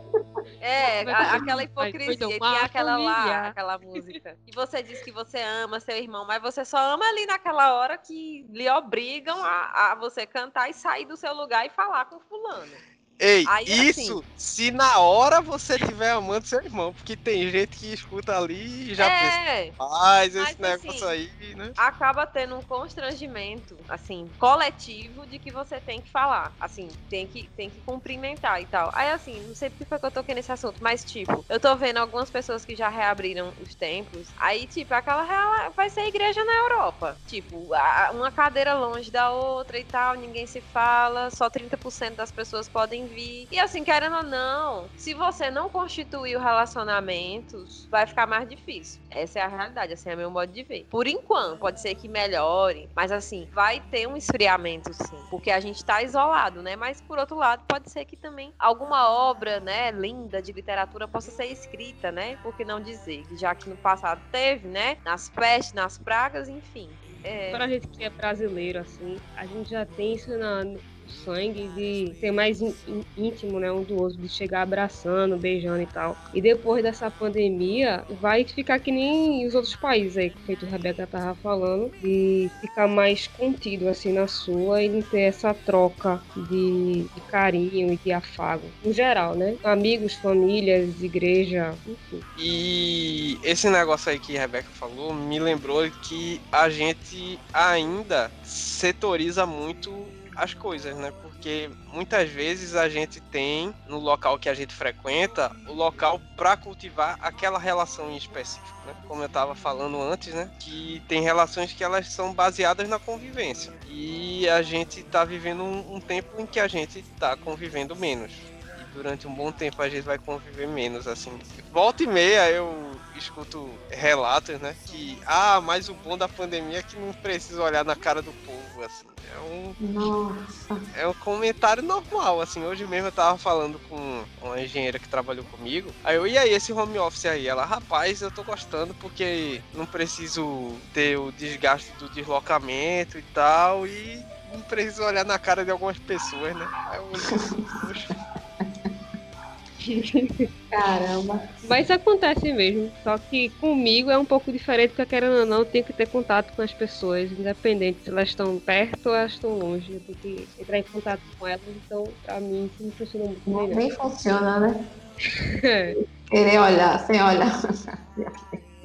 É, a- fazer aquela hipocrisia. Tem tomar aquela lá, aquela música. E você diz que você ama seu irmão, mas você só ama ali naquela hora que lhe obrigam a, a você cantar e sair do seu lugar e falar com fulano. Ei, Aí, isso se na hora você tiver amando seu irmão, porque tem gente que escuta ali e já pensa, é, faz esse negócio assim, aí, né? acaba tendo um constrangimento, assim, coletivo de que você tem que falar. Assim, tem que, tem que cumprimentar e tal. Aí, assim, não sei porque foi que eu toquei nesse assunto, mas, tipo, eu tô vendo algumas pessoas que já reabriram os templos. Aí, tipo, aquela vai ser igreja na Europa. Tipo, uma cadeira longe da outra e tal, ninguém se fala, só 30% das pessoas podem vir. E assim, querendo ou não, se você não constituir relacionamentos, vai ficar mais difícil. Essa é a realidade, assim, é meu modo de ver. Por enquanto, pode ser que melhore, mas assim, vai ter um esfriamento, sim. Porque a gente tá isolado, né? Mas por outro lado, pode ser que também alguma obra, né, linda de literatura possa ser escrita, né? Por que não dizer? Já que no passado teve, né? Nas pestes, nas pragas, enfim. É, Pra gente que é brasileiro, assim, a gente já tem isso na, sangue de ser mais ín- ín- íntimo, né, um do outro, de chegar abraçando, beijando e tal. E depois dessa pandemia, vai ficar que nem os outros países aí, que feito a Rebeca tava falando, de ficar mais contido, assim, na sua e não ter essa troca de, de carinho e de afago. No geral, né? Amigos, famílias, igreja, enfim. E esse negócio aí que a Rebeca falou me lembrou que a gente ainda setoriza muito as coisas, né? Porque muitas vezes a gente tem no local que a gente frequenta o local para cultivar aquela relação em específico, né? Como eu estava falando antes, né? Que tem relações que elas são baseadas na convivência. E a gente está vivendo um, um tempo em que a gente está convivendo menos. Durante um bom tempo a gente vai conviver menos, assim. Volta e meia eu escuto relatos, né? Que, ah, mas o bom da pandemia é que não precisa olhar na cara do povo, assim. É um, Nossa. é um comentário normal, assim. Hoje mesmo eu tava falando com uma engenheira que trabalhou comigo. Aí eu, e aí, esse home office aí? Ela, rapaz, eu tô gostando porque não preciso ter o desgaste do deslocamento e tal. E não preciso olhar na cara de algumas pessoas, né? Aí eu, poxa, Caramba. Mas acontece mesmo. Só que comigo é um pouco diferente, porque querendo ou não, eu tenho que ter contato com as pessoas, independente se elas estão perto ou elas estão longe. Eu tenho que entrar em contato com elas, então pra mim isso não funciona muito bem. Nem funciona, né? Querer olhar sem olhar.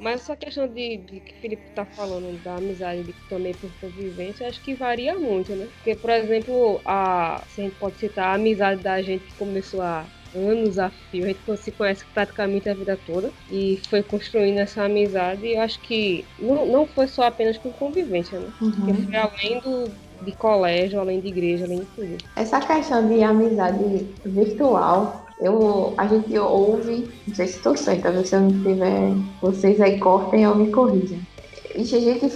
Mas essa questão de, de que o Felipe tá falando da amizade de, também por convivência, acho que varia muito, né? Porque, por exemplo, a, se a gente pode citar a amizade da gente que começou há anos a fio, a gente se conhece praticamente a vida toda e foi construindo essa amizade e eu acho que não, não foi só apenas com convivência, né? Porque Uhum. foi além do, de colégio, além de igreja, além de tudo. Essa questão de amizade virtual, eu, a gente ouve, não sei se estou certa, se eu não tiver, vocês aí cortem ou me corrijam. Ixi, a gente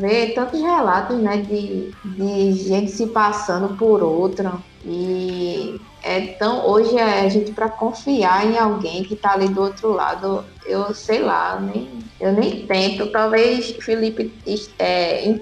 vê tantos relatos, né, de, de gente se passando por outra. E é tão. Hoje é a gente para confiar em alguém que tá ali do outro lado, eu sei lá, nem, eu nem tento. Talvez Felipe é,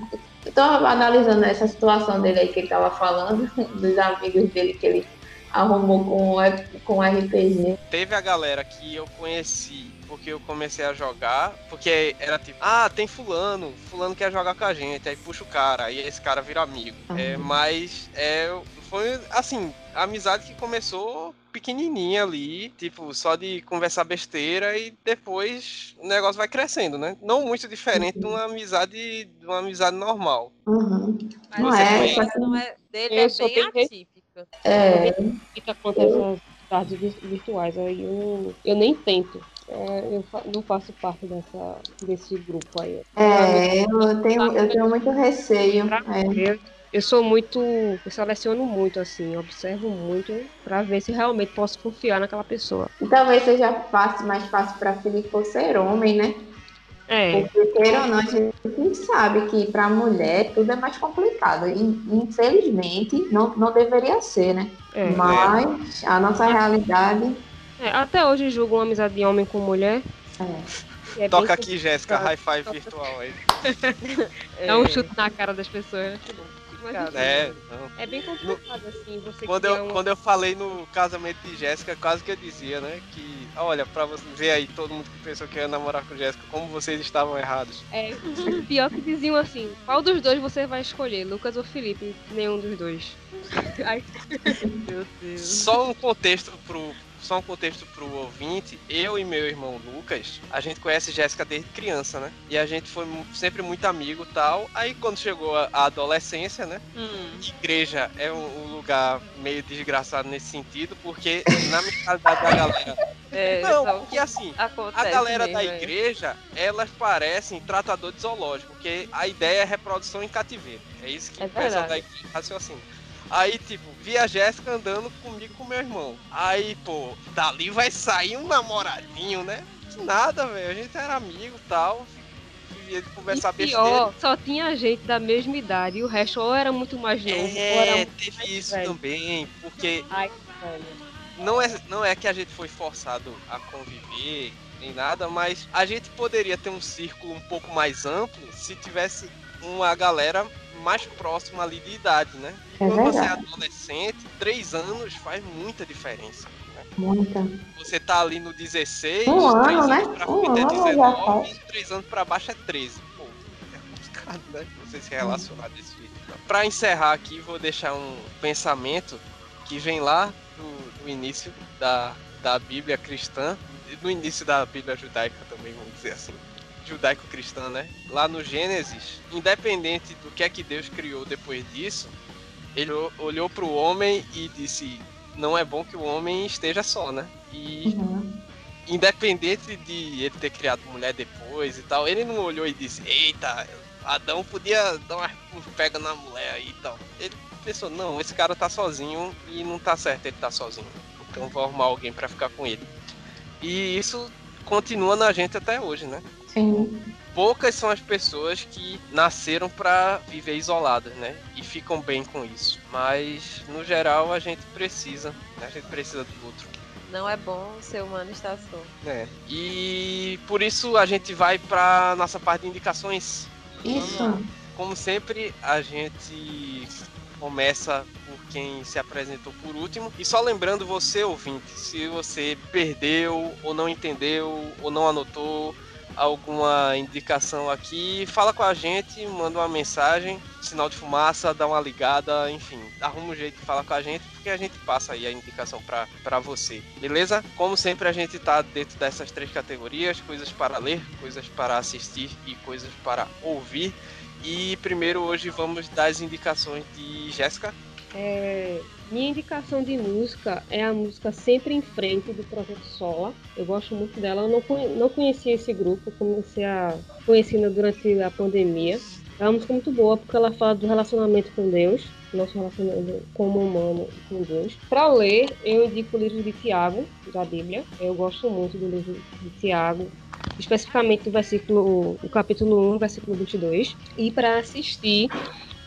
Estou analisando essa situação dele aí que ele tava falando, dos amigos dele que ele arrumou com, com RPG. teve a galera que eu conheci porque eu comecei a jogar, porque era tipo, ah, tem fulano, fulano quer jogar com a gente, aí puxa o cara, aí esse cara vira amigo. É, Aham. mas é, foi assim, amizade que começou pequenininha ali, tipo, só de conversar besteira e depois o negócio vai crescendo, né? Não muito diferente de uma amizade, de uma amizade normal. Uhum. Mas Não é, conhece? não é, dele Eu é bem atípica. É, Fica acontecendo tardes vir- virtuais, aí eu, eu nem tento. É, eu fa- não faço parte dessa, desse grupo aí. é, eu tenho, eu tenho muito receio. É. Eu, sou muito. Eu seleciono muito, assim, observo muito pra ver se realmente posso confiar naquela pessoa. E talvez seja fácil, mais fácil para Felipe por ser homem, né? É, Porque, queira ou não, a gente sabe que para mulher tudo é mais complicado. Infelizmente, não, não deveria ser, né? é. Mas a nossa realidade É, até hoje julgo uma amizade de homem com mulher. é. é Toca aqui, Jéssica, high five virtual aí. É um chute na cara das pessoas. Mas, Cara, enfim, É, não. é bem complicado, assim, você Quando eu, uma- quando eu falei no casamento de Jéssica, quase que eu dizia, né? Que, olha, pra você ver aí, todo mundo que pensou que ia namorar com Jéssica, como vocês estavam errados. É, pior que diziam assim, qual dos dois você vai escolher, Lucas ou Felipe? Nenhum dos dois. Aí, Meu Deus. Só um contexto pro. Só um contexto pro ouvinte, eu e meu irmão Lucas, a gente conhece Jéssica desde criança, né? E a gente foi sempre muito amigo e tal. Aí quando chegou a adolescência, né? Hum. Igreja é um, lugar meio desgraçado nesse sentido, porque na mentalidade da galera. É, Não, porque assim, A galera mesmo, da é. igreja, elas parecem tratador de zoológico, porque a ideia é reprodução em cativeiro. É isso que É o pessoal da igreja raciocina. Aí, tipo, vi a Jéssica andando comigo com meu irmão. Aí, pô, dali vai sair um namoradinho, né? Que nada, velho. A gente era amigo e tal. Vivia de conversar e besteira. pior, só tinha gente da mesma idade, e o resto ou era muito mais novo, ou era É, muito teve mais isso velho. também, porque Ai, não é, não é que a gente foi forçado a conviver nem nada, mas a gente poderia ter um círculo um pouco mais amplo se tivesse uma galera mais próxima ali de idade, né? E É quando você é verdade. adolescente, três anos faz muita diferença. né? Muita. Você tá ali no 16, Um três ano, anos né? pra Um frente é ano já 19, faz. e três anos pra baixo é 13. Pô, é complicado, né? Você se relacionar desse jeito. Pra encerrar aqui, vou deixar um pensamento que vem lá do, do início da, da Bíblia cristã, do início da Bíblia judaica também, vamos dizer assim. Judaico-cristã, né? Lá no Gênesis, independente do que é que Deus criou depois disso, ele olhou para o homem e disse: Não é bom que o homem esteja só, né? E Uhum. independente de ele ter criado mulher depois e tal, ele não olhou e disse: Eita, Adão podia dar uma pega na mulher aí e tal. Ele pensou: Não, esse cara tá sozinho e não tá certo ele tá sozinho. Então vou arrumar alguém para ficar com ele. E isso continua na gente até hoje, né? Sim. Poucas são as pessoas que nasceram para viver isoladas, né? E ficam bem com isso. Mas no geral a gente precisa, né? a gente precisa do outro. Não é bom o ser humano estar só. É. E por isso a gente vai para nossa parte de indicações. Isso. Como sempre, a gente começa por quem se apresentou por último. E só lembrando você, ouvinte, se você perdeu, ou não entendeu, ou não anotou alguma indicação aqui, fala com a gente, manda uma mensagem, sinal de fumaça, dá uma ligada, enfim, arruma um jeito de falar com a gente, porque a gente passa aí a indicação para você, beleza? Como sempre, a gente tá dentro dessas três categorias: coisas para ler, coisas para assistir e coisas para ouvir. E primeiro hoje vamos dar as indicações de Jéssica. É, minha indicação de música é a música Sempre em Frente do Projeto Sola. Eu gosto muito dela. Eu não, não conhecia esse grupo, comecei a conhecê-la durante a pandemia. É uma música muito boa porque ela fala do relacionamento com Deus, nosso relacionamento como humano com Deus. Para ler, eu indico o livro de Tiago, da Bíblia. Eu gosto muito do livro de Tiago, especificamente do versículo, o capítulo 1, versículo 22. E para assistir,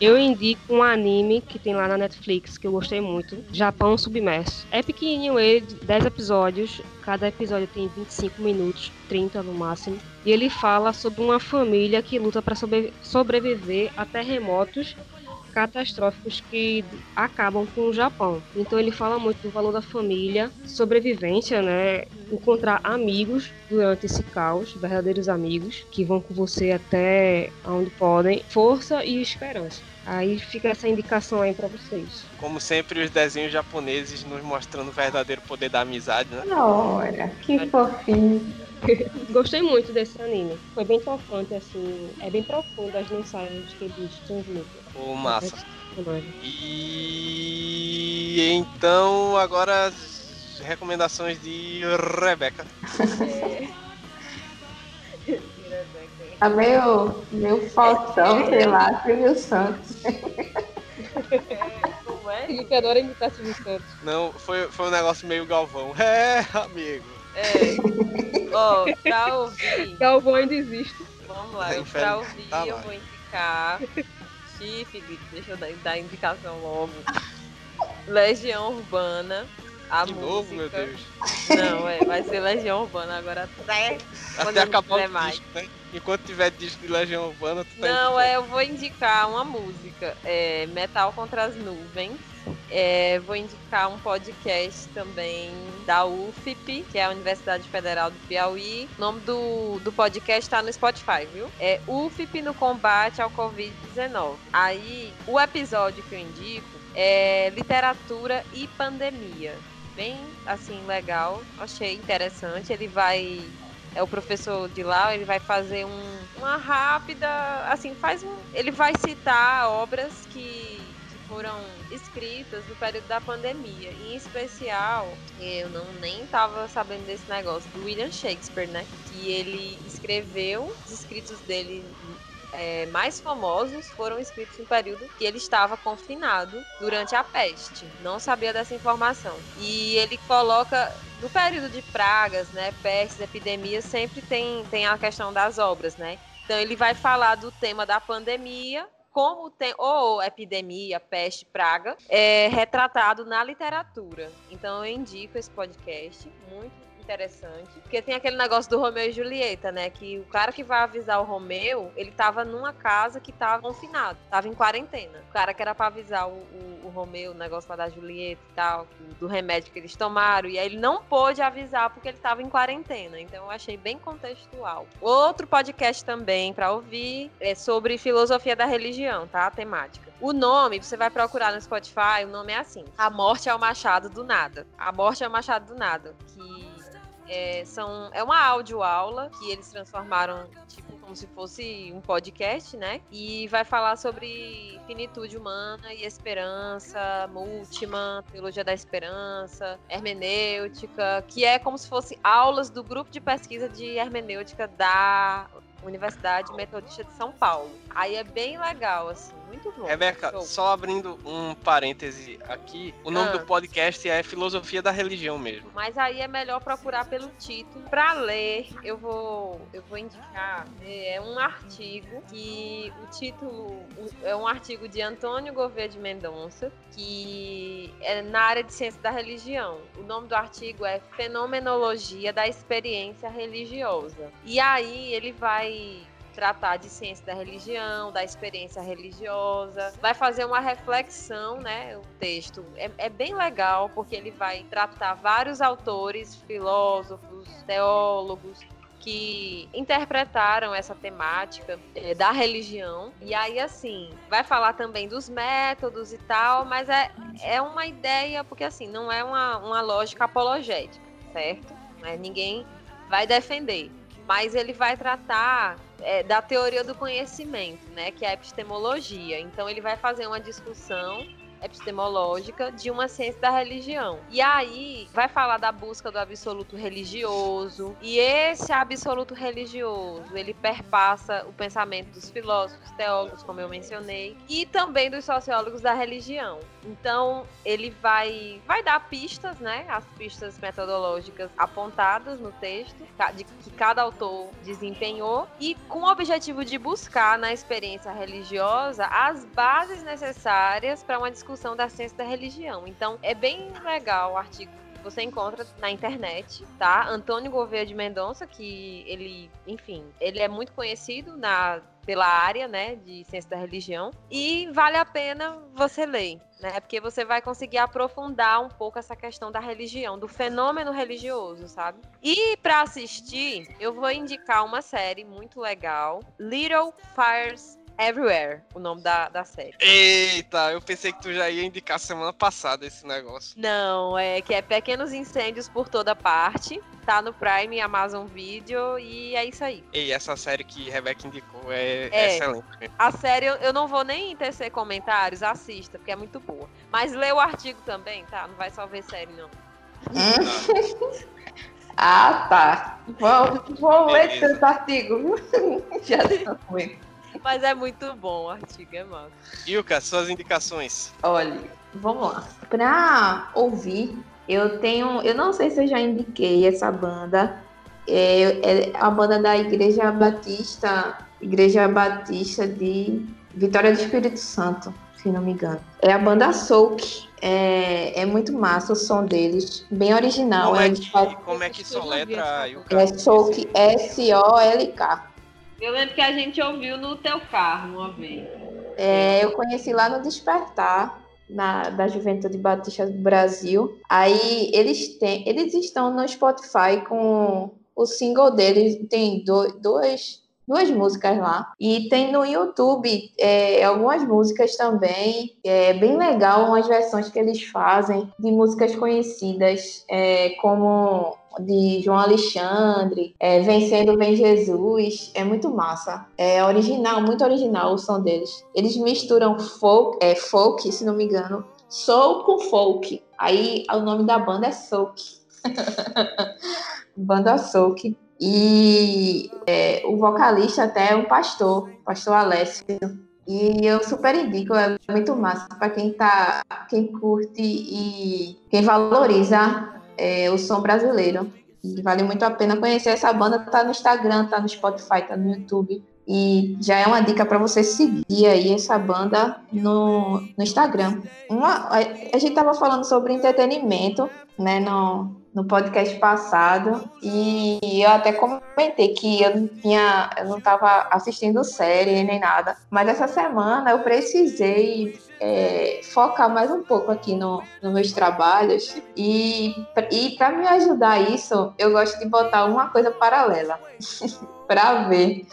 eu indico um anime que tem lá na Netflix, que eu gostei muito, Japão Submerso. É pequenininho ele, 10 episódios, cada episódio tem 25 minutos, 30 no máximo. E ele fala sobre uma família que luta para sobre sobreviver a terremotos catastróficos que acabam com o Japão. Então ele fala muito do valor da família, sobrevivência, né? Encontrar amigos durante esse caos, verdadeiros amigos que vão com você até onde podem, força e esperança. Aí fica essa indicação aí para vocês. Como sempre, os desenhos japoneses nos mostrando o verdadeiro poder da amizade, né? Olha, que fofinho. Gostei muito desse anime. Foi bem tocante, assim. É bem profundo as mensagens que eles transmitem. Pô, massa. E então, agora as recomendações de Rebeca. É. Tá meio, meio faltão, sei lá, Silvio Santos. Como é? Felipe adora imitar Silvio Santos. Não, foi, foi um negócio meio Galvão. É, amigo. É. Ó, oh, pra ouvir. Galvão ainda existe. Vamos lá, é pra ouvir tá eu vou indicar. Xi, Felipe, deixa eu dar, dar indicação logo. Legião Urbana. A de música. novo, meu Deus. Não, é, vai ser Legião Urbana agora até, até acabar o mais. disco, né? Enquanto tiver disco de Legião Urbana, tu tá Não, é, eu vou indicar uma música. É, Metal contra as Nuvens. É, vou indicar um podcast também da UFP, que é a Universidade Federal do Piauí. O nome do, do podcast está no Spotify, viu? É UFP no combate ao Covid-19. Aí, o episódio que eu indico é Literatura e Pandemia bem assim legal, achei interessante. Ele vai é o professor de lá, ele vai fazer um, uma rápida, assim, faz um, ele vai citar obras que foram escritas no período da pandemia, em especial, eu não nem tava sabendo desse negócio do William Shakespeare, né? Que ele escreveu os escritos dele é, mais famosos foram escritos no período que ele estava confinado durante a peste. Não sabia dessa informação. E ele coloca no período de pragas, né, pestes, epidemias, sempre tem, tem a questão das obras, né? Então ele vai falar do tema da pandemia, como tem ou epidemia, peste, praga, é retratado na literatura. Então eu indico esse podcast, muito interessante. Porque tem aquele negócio do Romeu e Julieta, né? Que o cara que vai avisar o Romeu, ele tava numa casa que tava confinado, tava em quarentena. O cara que era pra avisar o, o, o Romeu, o negócio lá da Julieta e tal, do remédio que eles tomaram, e aí ele não pôde avisar porque ele tava em quarentena. Então eu achei bem contextual. Outro podcast também para ouvir é sobre filosofia da religião, tá? A temática. O nome, você vai procurar no Spotify, o nome é assim: A Morte é o Machado do Nada. A Morte é o Machado do Nada. Que é, são, é uma audioaula que eles transformaram, tipo, como se fosse um podcast, né? E vai falar sobre finitude humana e esperança, múltima, teologia da esperança, hermenêutica, que é como se fosse aulas do grupo de pesquisa de hermenêutica da Universidade Metodista de São Paulo. Aí é bem legal, assim, Muito bom. Rebeca, Show. só abrindo um parêntese aqui, o nome Ah. do podcast é Filosofia da Religião mesmo. Mas aí é melhor procurar pelo título. Pra ler, eu vou, eu vou indicar é um artigo que o título é um artigo de Antônio Gouveia de Mendonça, que é na área de ciência da religião. O nome do artigo é Fenomenologia da Experiência Religiosa. E aí ele vai tratar de ciência da religião, da experiência religiosa, vai fazer uma reflexão, né? O texto é, é bem legal porque ele vai tratar vários autores, filósofos, teólogos que interpretaram essa temática eh, da religião. E aí, assim, vai falar também dos métodos e tal, mas é, é uma ideia, porque assim, não é uma, uma lógica apologética, certo? Né? Ninguém vai defender. Mas ele vai tratar é, da teoria do conhecimento, né, que é a epistemologia. Então ele vai fazer uma discussão epistemológica de uma ciência da religião. E aí vai falar da busca do absoluto religioso. E esse absoluto religioso, ele perpassa o pensamento dos filósofos, teólogos, como eu mencionei, e também dos sociólogos da religião. Então, ele vai vai dar pistas, né, as pistas metodológicas apontadas no texto, de que cada autor desempenhou e com o objetivo de buscar na experiência religiosa as bases necessárias para uma discussão da ciência da religião. Então, é bem legal o artigo que você encontra na internet, tá? Antônio Gouveia de Mendonça, que ele, enfim, ele é muito conhecido na pela área, né, de ciência da religião, e vale a pena você ler, né? Porque você vai conseguir aprofundar um pouco essa questão da religião, do fenômeno religioso, sabe? E para assistir, eu vou indicar uma série muito legal, Little Fires Everywhere, o nome da, da série. Eita, eu pensei que tu já ia indicar semana passada esse negócio. Não, é que é Pequenos Incêndios por toda parte. Tá no Prime, Amazon Video e é isso aí. E essa série que Rebeca indicou é, É. excelente. mesmo. A série eu, não vou nem tecer comentários, assista, porque é muito boa. Mas lê o artigo também, tá? Não vai só ver série, não. Ah, tá. Vou, vou ler tanto artigo, viu? Já tá foi. Mas é muito bom o artigo, é massa. Ilka, suas indicações. Olha, vamos lá. Pra ouvir, eu tenho. Eu não sei se eu já indiquei essa banda. É, é a banda da Igreja Batista. Igreja Batista de Vitória do Espírito Santo, se não me engano. É a banda Souk. É, é muito massa o som deles. Bem original. Como é eles que, fazem- como é que soletra, Ilka? É Souk, S-O-L-K. Eu lembro que a gente ouviu no teu carro uma vez. É, eu conheci lá no Despertar, na, da Juventude Batista do Brasil. Aí eles têm, eles estão no Spotify com o single deles, tem do, duas, duas músicas lá. E tem no YouTube é, algumas músicas também. É bem legal umas versões que eles fazem de músicas conhecidas, é, como de João Alexandre, é, Vencendo Vem Jesus. É muito massa. É original, muito original o som deles. Eles misturam folk, é, folk, se não me engano, soul com folk. Aí o nome da banda é Souk. banda Souk. E é, o vocalista até é um pastor, pastor Alessio. E eu super indico, é muito massa para quem tá, quem curte e quem valoriza é, o som brasileiro. E vale muito a pena conhecer essa banda, tá no Instagram, tá no Spotify, tá no YouTube. E já é uma dica para você seguir aí essa banda no, no Instagram. Uma, a, gente tava falando sobre entretenimento, né, no, no podcast passado, e eu até comentei que eu não tinha, eu não tava assistindo série nem nada, mas essa semana eu precisei é, focar mais um pouco aqui no, nos meus trabalhos e, e para me ajudar isso, eu gosto de botar uma coisa paralela para ver.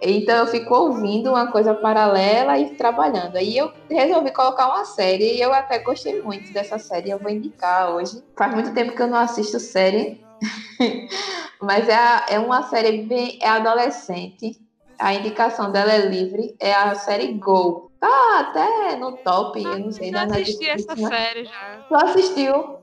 Então eu fico ouvindo uma coisa paralela e trabalhando. Aí eu resolvi colocar uma série e eu até gostei muito dessa série. Eu vou indicar hoje. Faz muito tempo que eu não assisto série, mas é, a- é uma série bem é adolescente. A indicação dela é livre. É a série Go. Tá até no top, eu não sei. Já da assisti Netflix, essa né? série já. Tu assistiu?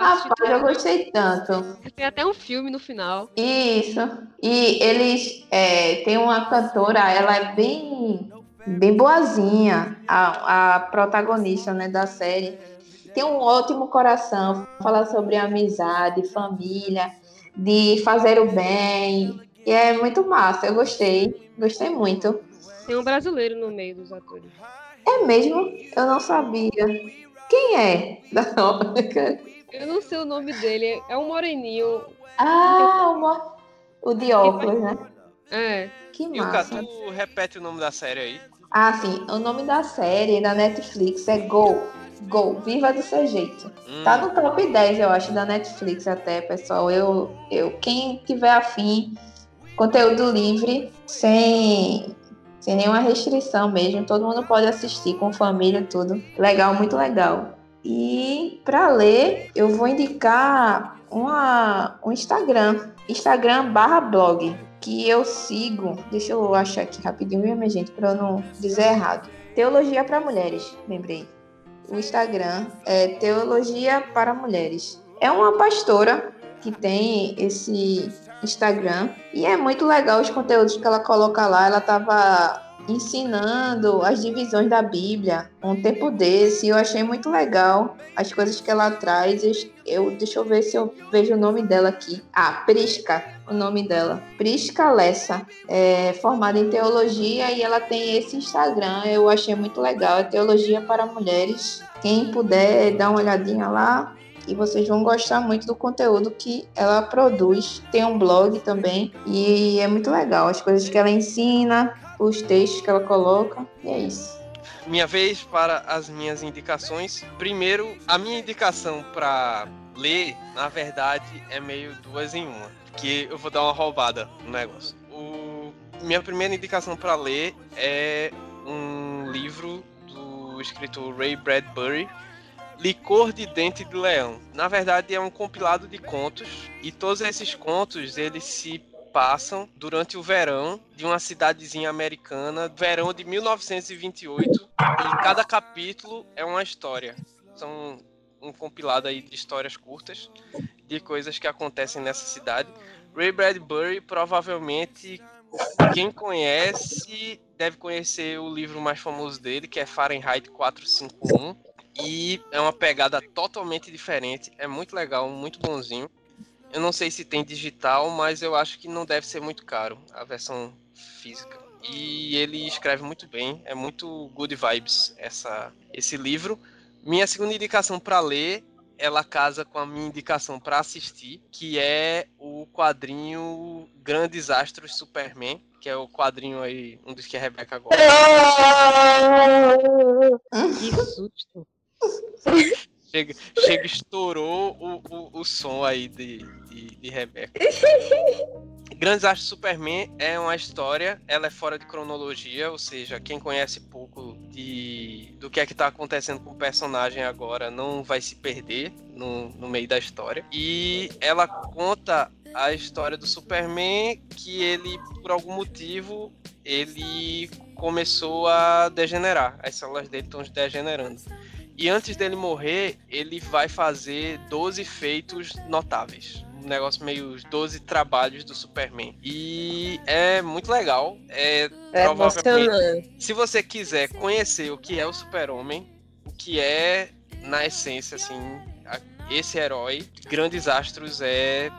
Rapaz, eu gostei tanto. Tem até um filme no final. Isso. E eles é, tem uma cantora, ela é bem bem boazinha, a, a protagonista né, da série. Tem um ótimo coração, fala sobre amizade, família, de fazer o bem. E é muito massa, eu gostei, gostei muito. Tem um brasileiro no meio dos atores. É mesmo? Eu não sabia. Quem é? Eu não sei o nome dele, é um moreninho. Ah, uma... o de óculos, né? É. Que E o massa. Catu repete o nome da série aí. Ah, sim. O nome da série da Netflix é Go. Go. Viva do seu jeito. Hum, Tá no top 10, eu acho, da Netflix até, pessoal. Eu, eu quem tiver afim, conteúdo livre, sem, sem nenhuma restrição mesmo. Todo mundo pode assistir com família, tudo. Legal, muito legal. E para ler, eu vou indicar uma, um Instagram. Instagram barra blog. Que eu sigo. Deixa eu achar aqui rapidinho, minha gente? Para eu não dizer errado. Teologia para Mulheres, lembrei o Instagram é Teologia para Mulheres. É uma pastora que tem esse Instagram e é muito legal os conteúdos que ela coloca lá. Ela estava ensinando as divisões da Bíblia um tempo desse. Eu achei muito legal as coisas que ela traz. Eu- deixa eu ver se eu vejo o nome dela aqui. Ah, Prisca, o nome dela. Prisca Lessa é formada em teologia e ela tem esse Instagram. Eu achei muito legal. É Teologia para Mulheres. Quem puder dar uma olhadinha lá. E vocês vão gostar muito do conteúdo que ela produz. Tem um blog também. E é muito legal. As coisas que ela ensina, os textos que ela coloca. E é isso. Minha vez para as minhas indicações. Primeiro, a minha indicação para ler, na verdade, é meio duas em uma. Que eu vou dar uma roubada no negócio. O... Minha primeira indicação para ler é um livro do escritor Ray Bradbury, Licor de Dente de Leão. Na verdade, é um compilado de contos e todos esses contos eles se passam durante o verão de uma cidadezinha americana, verão de 1928, e cada capítulo é uma história. São um compilado aí de histórias curtas de coisas que acontecem nessa cidade. Ray Bradbury provavelmente quem conhece deve conhecer o livro mais famoso dele, que é Fahrenheit 451. E é uma pegada totalmente diferente. É muito legal, muito bonzinho. Eu não sei se tem digital, mas eu acho que não deve ser muito caro a versão física. E ele escreve muito bem, é muito good vibes essa, esse livro. Minha segunda indicação para ler, ela casa com a minha indicação para assistir, que é o quadrinho Grandes Astros Superman, que é o quadrinho aí, um dos que a Rebeca gosta. Que susto. Chega, chega estourou o, o, o som aí de, de, de Rebeca. Grandes Astros Superman é uma história, ela é fora de cronologia, ou seja, quem conhece pouco de, do que é que tá acontecendo com o personagem agora não vai se perder no, no meio da história. E ela conta a história do Superman que ele, por algum motivo, ele começou a degenerar. As células dele estão degenerando. E antes dele morrer, ele vai fazer 12 feitos notáveis. Um negócio meio os 12 trabalhos do Superman. E é muito legal. É, É provavelmente. Se você quiser conhecer o que é o Super-Homem, o que é, na essência, assim, esse herói, Grandes Astros é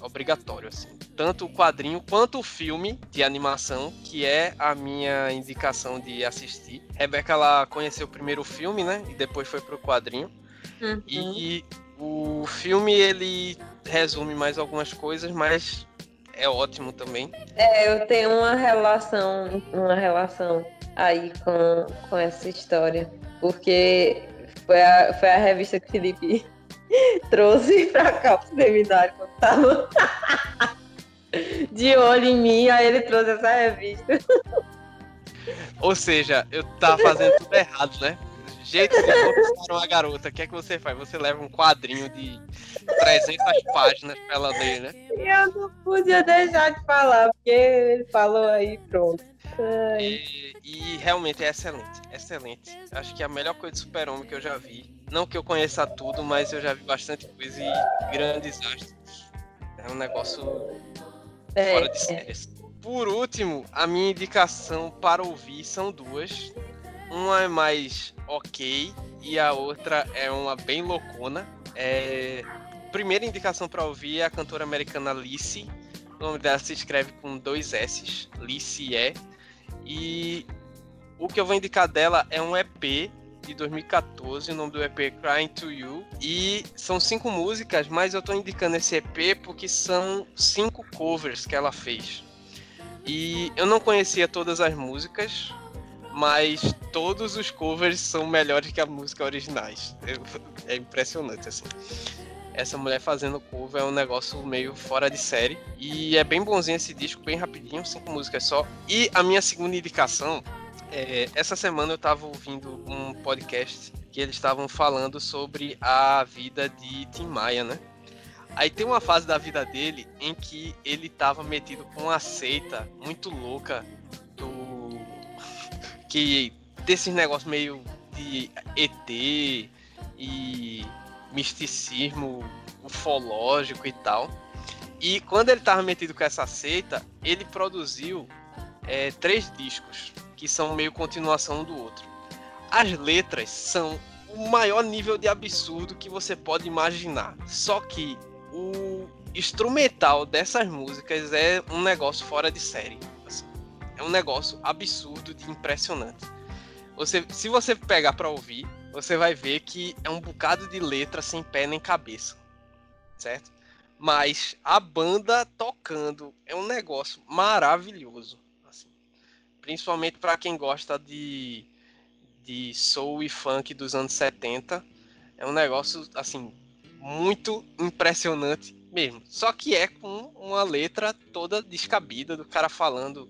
obrigatório, assim. Tanto o quadrinho quanto o filme de animação, que é a minha indicação de assistir. Rebeca, ela conheceu primeiro o filme, né? E depois foi pro quadrinho. Uhum. E o filme, ele resume mais algumas coisas, mas é ótimo também. É, eu tenho uma relação, uma relação aí com, com essa história. Porque foi a, foi a revista que o Felipe trouxe pra cá pro seminário quando tava de olho em mim, aí ele trouxe essa revista. Ou seja, eu tava fazendo tudo errado, né? Jeito de conquistar uma garota, o que é que você faz? Você leva um quadrinho de 300 páginas pra ela ler, né? Eu não podia deixar de falar, porque ele falou aí, pronto. E, e realmente é excelente, excelente. Acho que é a melhor coisa de super-homem que eu já vi. Não que eu conheça tudo, mas eu já vi bastante coisa e grandes astros. É um negócio é, fora de série. assim. por último, a minha indicação para ouvir são duas. Uma é mais ok e a outra é uma bem loucona. É... Primeira indicação para ouvir é a cantora americana Lissy. O nome dela se escreve com dois S, Lissy é. E o que eu vou indicar dela é um EP de 2014, o nome do EP é Crying to You. E são cinco músicas, mas eu tô indicando esse EP porque são cinco covers que ela fez. E eu não conhecia todas as músicas, mas todos os covers são melhores que as músicas originais. É impressionante, assim. Essa mulher fazendo cover é um negócio meio fora de série. E é bem bonzinho esse disco, bem rapidinho, cinco músicas só. E a minha segunda indicação é, essa semana eu estava ouvindo um podcast que eles estavam falando sobre a vida de Tim Maia, né? Aí tem uma fase da vida dele em que ele estava metido com uma seita muito louca do que desses negócios meio de ET e misticismo ufológico e tal. E quando ele estava metido com essa seita, ele produziu é, três discos que são meio continuação um do outro. As letras são o maior nível de absurdo que você pode imaginar. Só que o instrumental dessas músicas é um negócio fora de série. Assim. É um negócio absurdo de impressionante. Você, se você pegar para ouvir, você vai ver que é um bocado de letra sem pé nem cabeça, certo? Mas a banda tocando é um negócio maravilhoso principalmente para quem gosta de, de soul e funk dos anos 70. É um negócio, assim, muito impressionante mesmo. Só que é com uma letra toda descabida do cara falando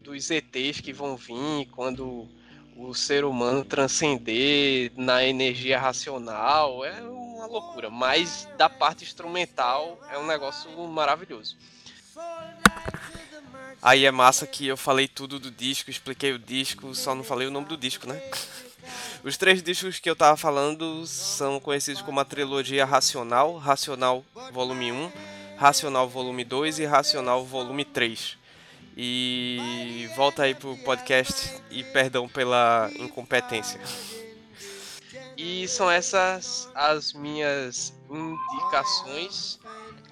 dos ETs que vão vir quando o ser humano transcender na energia racional. É uma loucura. Mas da parte instrumental é um negócio maravilhoso. Aí é massa que eu falei tudo do disco, expliquei o disco, só não falei o nome do disco, né? Os três discos que eu tava falando são conhecidos como a trilogia Racional, Racional Volume 1, Racional Volume 2 e Racional Volume 3. E volta aí pro podcast e perdão pela incompetência. E são essas as minhas indicações.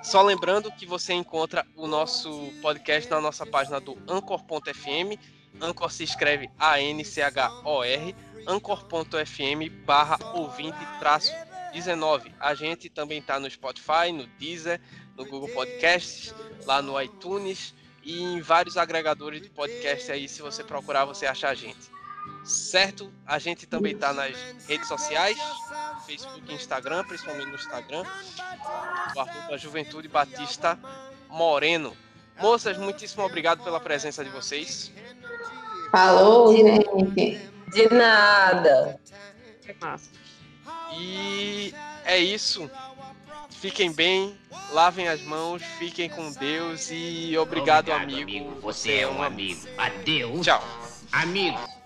Só lembrando que você encontra o nosso podcast na nossa página do Anchor.fm. Anchor se escreve A-N-C-H-O-R. Anchor.fm barra ouvinte traço 19. A gente também está no Spotify, no Deezer, no Google Podcasts, lá no iTunes e em vários agregadores de podcast aí. Se você procurar, você acha a gente certo? A gente também está nas redes sociais, Facebook e Instagram, principalmente no Instagram, o arroba Juventude Batista Moreno. Moças, muitíssimo obrigado pela presença de vocês. Falou, gente. De nada. É massa. E é isso. Fiquem bem, lavem as mãos, fiquem com Deus e obrigado, obrigado amigo. amigo. Você é um amigo. Adeus. Tchau. Amigo.